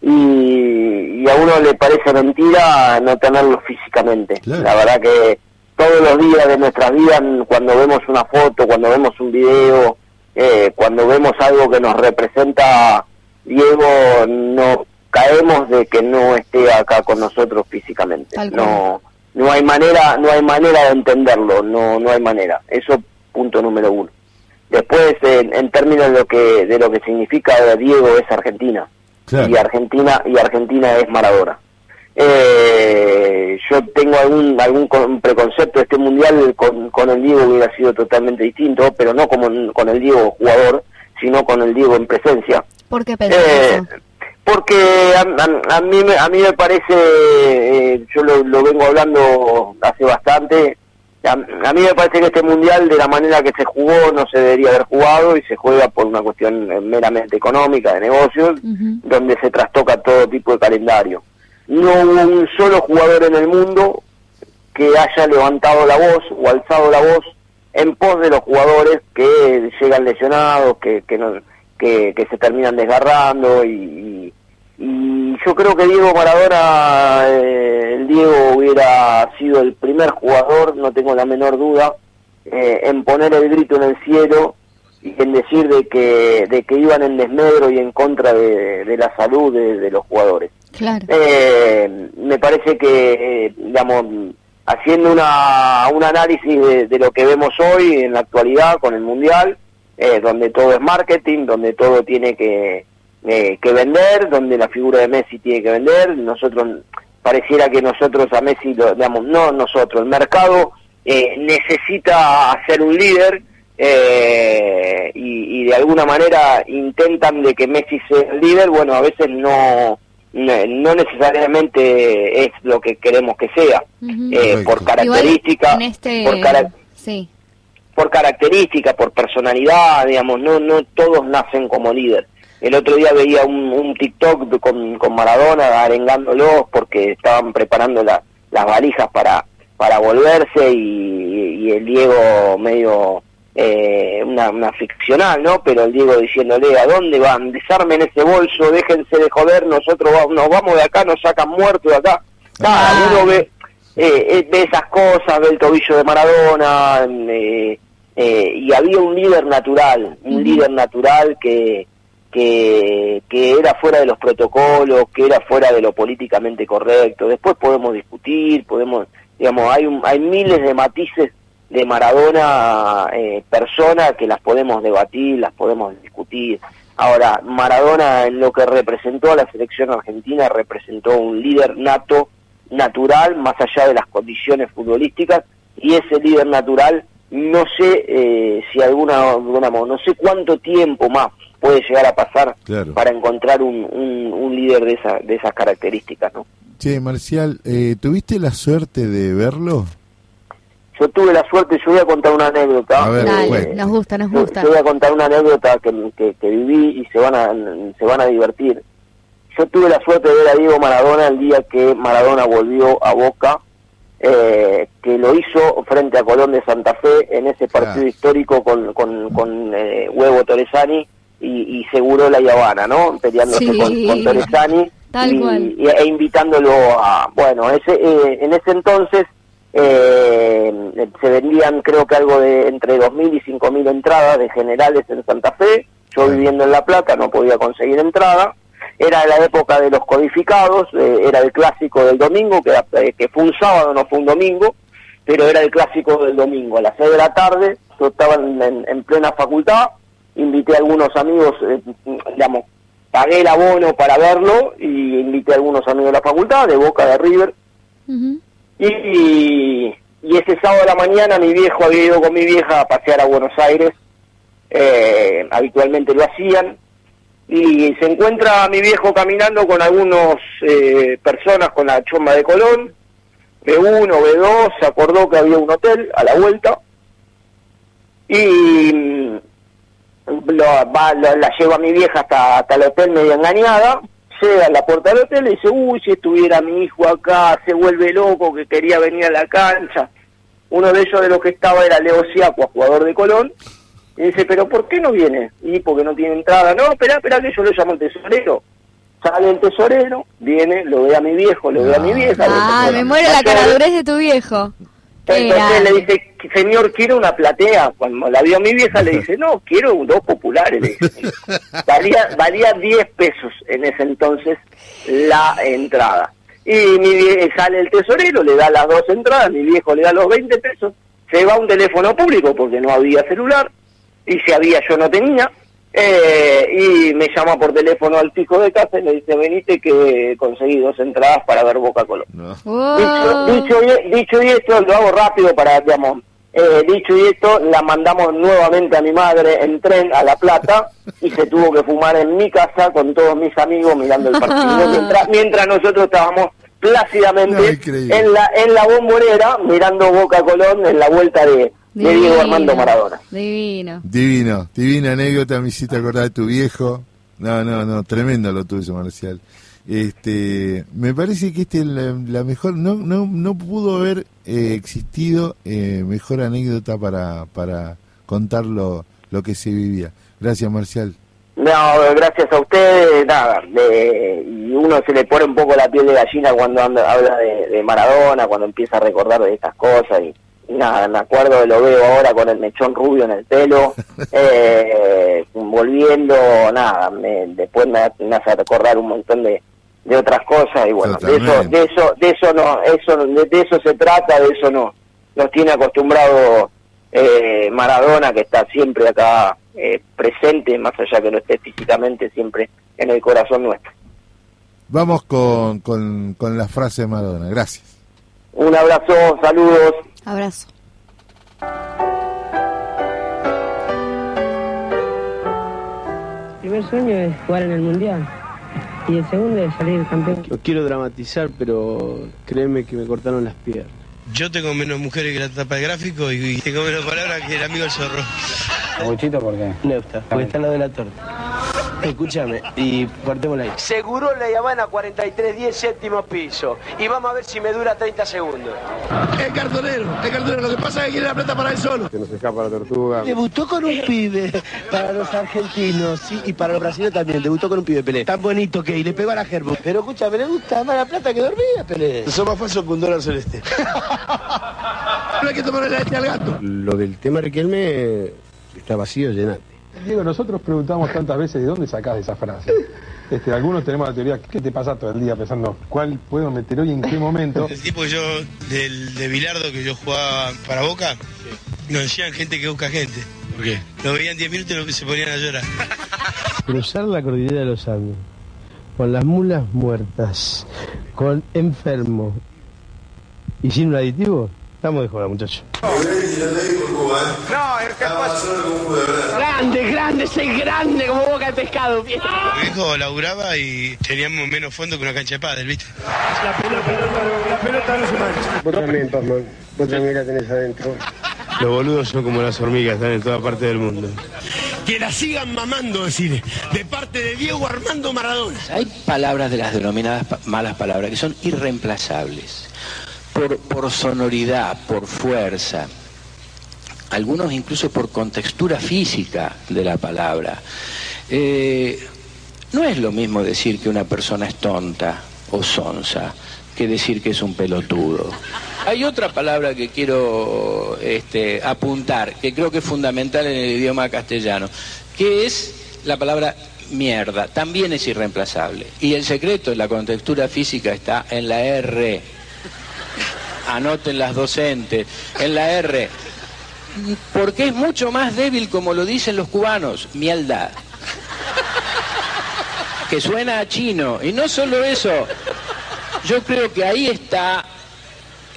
y, y a uno le parece mentira no tenerlo físicamente. La verdad que todos los días de nuestras vidas, cuando vemos una foto, cuando vemos un video, eh, cuando vemos algo que nos representa Diego, no caemos de que no esté acá con nosotros físicamente. Tal cual. No, no hay manera, no hay manera de entenderlo, no, no hay manera. Eso punto número uno. Después, en, en términos de lo que de lo que significa Diego es Argentina y Argentina y Argentina es Maradona. Eh, yo tengo algún algún con- preconcepto de este mundial con, con el Diego hubiera sido totalmente distinto, pero no como con el Diego jugador, sino con el Diego en presencia. ¿Por qué pensás Eh, eso? Porque a, a- a mí me- a mí me parece eh, yo lo, lo vengo hablando hace bastante a, a mí me parece que este mundial de la manera que se jugó no se debería haber jugado y se juega por una cuestión eh, meramente económica de negocios donde se trastoca todo tipo de calendario. No hubo un solo jugador en el mundo que haya levantado la voz o alzado la voz en pos de los jugadores que llegan lesionados, que, que, no, que, que se terminan desgarrando y, y- y yo creo que Diego Maradona, eh, el Diego hubiera sido el primer jugador, no tengo la menor duda, eh, en poner el grito en el cielo y en decir de que, de que iban en desmedro y en contra de, de la salud de, de los jugadores. Claro. Eh, me parece que, eh, digamos, haciendo una, un análisis de, de lo que vemos hoy en la actualidad con el Mundial, eh, donde todo es marketing, donde todo tiene que, eh, que vender, donde la figura de Messi tiene que vender, nosotros, pareciera que nosotros a Messi, lo, digamos, no nosotros, el mercado eh, necesita ser un líder, eh, y, y de alguna manera intentan de que Messi sea el líder, bueno, a veces no no necesariamente es lo que queremos que sea, eh, por característica, Igual en este... por, cara- Sí. Por característica, por personalidad, digamos, no no todos nacen como líder. El otro día veía un, un TikTok con, con Maradona arengándolos porque estaban preparando la- las valijas para para volverse y, y el Diego medio eh, una, una ficcional, ¿no? Pero el Diego diciéndole, ¿a dónde van? Desarmen ese bolso, déjense de joder, nosotros va- nos vamos de acá, nos sacan muertos de acá. Nada, uno ve, eh, eh, ve esas cosas, ve el tobillo de Maradona, eh, eh, y había un líder natural, un líder natural que, que, que era fuera de los protocolos, que era fuera de lo políticamente correcto. Después podemos discutir, podemos, digamos, hay, un, hay miles de matices de Maradona eh, persona que las podemos debatir, las podemos discutir. Ahora, Maradona en lo que representó a la selección argentina representó un líder nato, natural, más allá de las condiciones futbolísticas, y ese líder natural no sé eh, si alguna, digamos, no sé cuánto tiempo más puede llegar a pasar Claro. para encontrar un, un, un líder de, esa, de esas características, ¿no? Che, Marcial, eh, ¿tuviste la suerte de verlo? Yo tuve la suerte, yo voy a contar una anécdota. A ver, Dale, bueno. nos gusta, nos Yo, gusta. yo voy a contar una anécdota que, que, que viví y se van a se van a divertir. Yo tuve la suerte de ver a Diego Maradona el día que Maradona volvió a Boca, eh, que lo hizo frente a Colón de Santa Fe en ese partido histórico con, con, con eh, Huevo Torresani y, y Seguro La Habana, ¿no? Peleándose Sí. con, con Torresani y- e invitándolo a, bueno, ese eh, en ese entonces eh, se vendían creo que algo de entre 2.000 y 5.000 entradas de generales en Santa Fe, yo viviendo en La Plata no podía conseguir entrada, era la época de los codificados, eh, era el clásico del domingo, que, era- eh, que fue un sábado, no fue un domingo, pero era el clásico del domingo, a las 6 de la tarde, yo estaba en, en- en plena facultad, invité a algunos amigos, eh, digamos, pagué el abono para verlo y invité a algunos amigos de la facultad, de Boca, de River, y ese sábado de la mañana mi viejo había ido con mi vieja a pasear a Buenos Aires, eh, habitualmente lo hacían, y se encuentra mi viejo caminando con algunas personas con la chomba de Colón, B1, B2, se acordó que había un hotel a la vuelta, y mm, lo, va, lo- la lleva mi vieja hasta, hasta el hotel medio engañada, llega a la puerta del hotel y dice, uy, si estuviera mi hijo acá, se vuelve loco, que quería venir a la cancha. Uno de ellos de los que estaba era Leo Siacua, jugador de Colón, y dice, pero ¿por qué no viene? Y porque no tiene entrada. No, espera, espera que yo lo llamo el tesorero. Sale el tesorero, viene, lo ve a mi viejo, lo ve a mi vieja. le dice, Ah, "Bueno, me muero la mayor". caradurez de tu viejo. Entonces le dice, señor, quiero una platea. Cuando la vio mi vieja le dice, no, quiero dos populares. le dice. valía, valía 10 pesos en ese entonces la entrada. Y mi vie- sale el tesorero, le da las dos entradas, mi viejo le da los 20 pesos, se va a un teléfono público porque no había celular, y si había yo no tenía, eh, y me llama por teléfono al fijo de casa y me dice, venite que conseguí dos entradas para ver Boca Colón. Oh. Dicho, dicho, y, dicho y esto, lo hago rápido para, digamos, eh, dicho y esto, la mandamos nuevamente a mi madre en tren a La Plata y se tuvo que fumar en mi casa con todos mis amigos mirando el partido, mientras, mientras nosotros estábamos plácidamente No, en la en la bombonera mirando Boca Colón en la vuelta de, de Diego Armando Maradona. Divino. Divino, divina anécdota, me hiciste acordar de tu viejo. No, no, no, tremendo lo tuyo, Marcial. Este, me parece que este es la, la mejor, no, no, no pudo haber eh, existido eh, mejor anécdota para, para contar lo, lo que se vivía. Gracias, Marcial. No, gracias a ustedes, nada, de- y uno se le pone un poco la piel de gallina cuando anda- habla de, de Maradona, cuando empieza a recordar de estas cosas, y, y nada, me acuerdo, lo veo ahora con el mechón rubio en el pelo, eh, volviendo, nada, me- después me, me hace recordar un montón de, de otras cosas, y bueno, de eso, de eso, de eso no, eso, de, de eso se trata, de eso no, nos tiene acostumbrado eh, Maradona, que está siempre acá eh, presente, más allá que no esté físicamente, siempre en el corazón nuestro. Vamos con, con, con la frase de Maradona. Gracias. Un abrazo, saludos. Abrazo. El primer sueño es jugar en el mundial y el segundo es salir campeón. No quiero dramatizar, pero créeme que me cortaron las piernas. Yo tengo menos mujeres que la tapa de gráfico y, tengo menos palabras que el amigo del zorro. ¿Aguchito por qué? Neusta, porque está al lado de la torta. Escúchame, y cortémosla ahí. Seguro la Habana 4310 séptimo piso. Y vamos a ver si me dura 30 segundos. El cartonero, el cartonero, lo que pasa es que quiere la plata para él solo. Se nos escapa la tortuga. Debutó con un pibe para los argentinos, sí, y para los brasileños también. Debutó con un pibe Pelé. Tan bonito que y le pegó a la gerbo. Pero escúchame, le gusta más la plata que dormía, Pelé. Son más falsos que un dólar celeste. no hay que tomar la leche al gato. Lo del tema Riquelme está vacío, llenate. Diego, nosotros preguntamos tantas veces de dónde sacás esa frase. Este, algunos tenemos la teoría, ¿qué te pasa todo el día pensando cuál puedo meter hoy en qué momento? El tipo yo, del, de Bilardo, que yo jugaba para Boca, nos decían gente que busca gente. ¿Por qué? Lo veían 10 minutos y se ponían a llorar. Cruzar la cordillera de los Andes, con las mulas muertas, con enfermo y sin un aditivo, estamos de joda, muchachos. No, el que Grande, grande, soy grande como boca de pescado. Mi viejo laburaba y teníamos menos fondo que una cancha de pádel, ¿viste? La pelota, la pelota no se mancha. Vos también, Pazman, vos también la tenés adentro. Los boludos son como las hormigas, están en toda parte del mundo. Que la sigan mamando, decir, de parte de Diego Armando Maradona. Hay palabras de las denominadas pa- malas palabras que son irreemplazables por, por sonoridad, por fuerza, algunos incluso por contextura física de la palabra. Eh, no es lo mismo decir que una persona es tonta o sonsa que decir que es un pelotudo. Hay otra palabra que quiero este, apuntar, que creo que es fundamental en el idioma castellano, que es la palabra mierda. También es irreemplazable. Y el secreto de la contextura física está en la R. Anoten las docentes, en la R. Porque es mucho más débil, como lo dicen los cubanos, mierda. Que suena a chino. Y no solo eso, yo creo que ahí está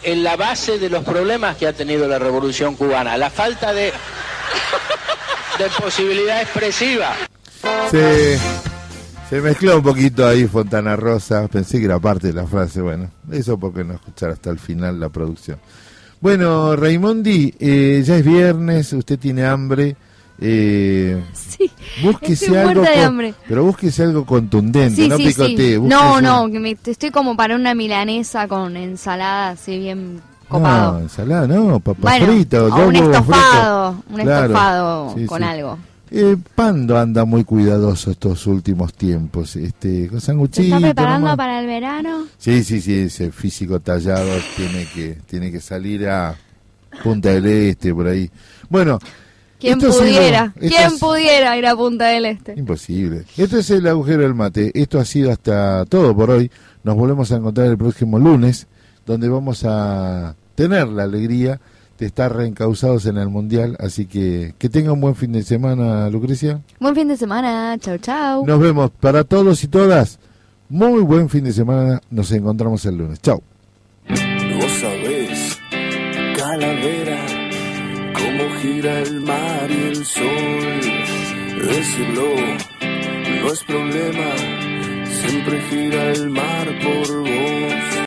en la base de los problemas que ha tenido la revolución cubana, la falta de, de posibilidad expresiva. Se, se mezcló un poquito ahí Fontana Rosa. Pensé que era parte de la frase. Bueno, eso porque no escuchar hasta el final la producción. Bueno, Raimondi, eh, ya es viernes, usted tiene hambre. Eh, Sí, búsquese algo de hambre. pero búsquese algo contundente, Sí, no sí, picotee. sí. No, no, que me, estoy como para una milanesa con ensalada así bien copado. No, ensalada, no, papa Bueno, o un estofado, un Claro, estofado con algo. Eh, Pando anda muy cuidadoso estos últimos tiempos, este, con ¿Se sanguchito. está preparando nomás. para el verano? Sí, sí, sí, ese físico tallado tiene que, tiene que salir a Punta del Este, por ahí. Bueno, ¿Quién esto ha sido- pudiera? ¿Quién es- pudiera ir a Punta del Este? Imposible. Esto es el agujero del mate. Esto ha sido hasta todo por hoy. Nos volvemos a encontrar el próximo lunes, donde vamos a tener la alegría de estar reencausados en el Mundial. Así que que tenga un buen fin de semana, Lucrecia. Buen fin de semana, chau chau. Nos vemos para todos y todas. Muy buen fin de semana. Nos encontramos el lunes. Chau. No sabes, calavera, cómo gira el mar y el sol. Decirlo no es problema, siempre gira el mar por vos.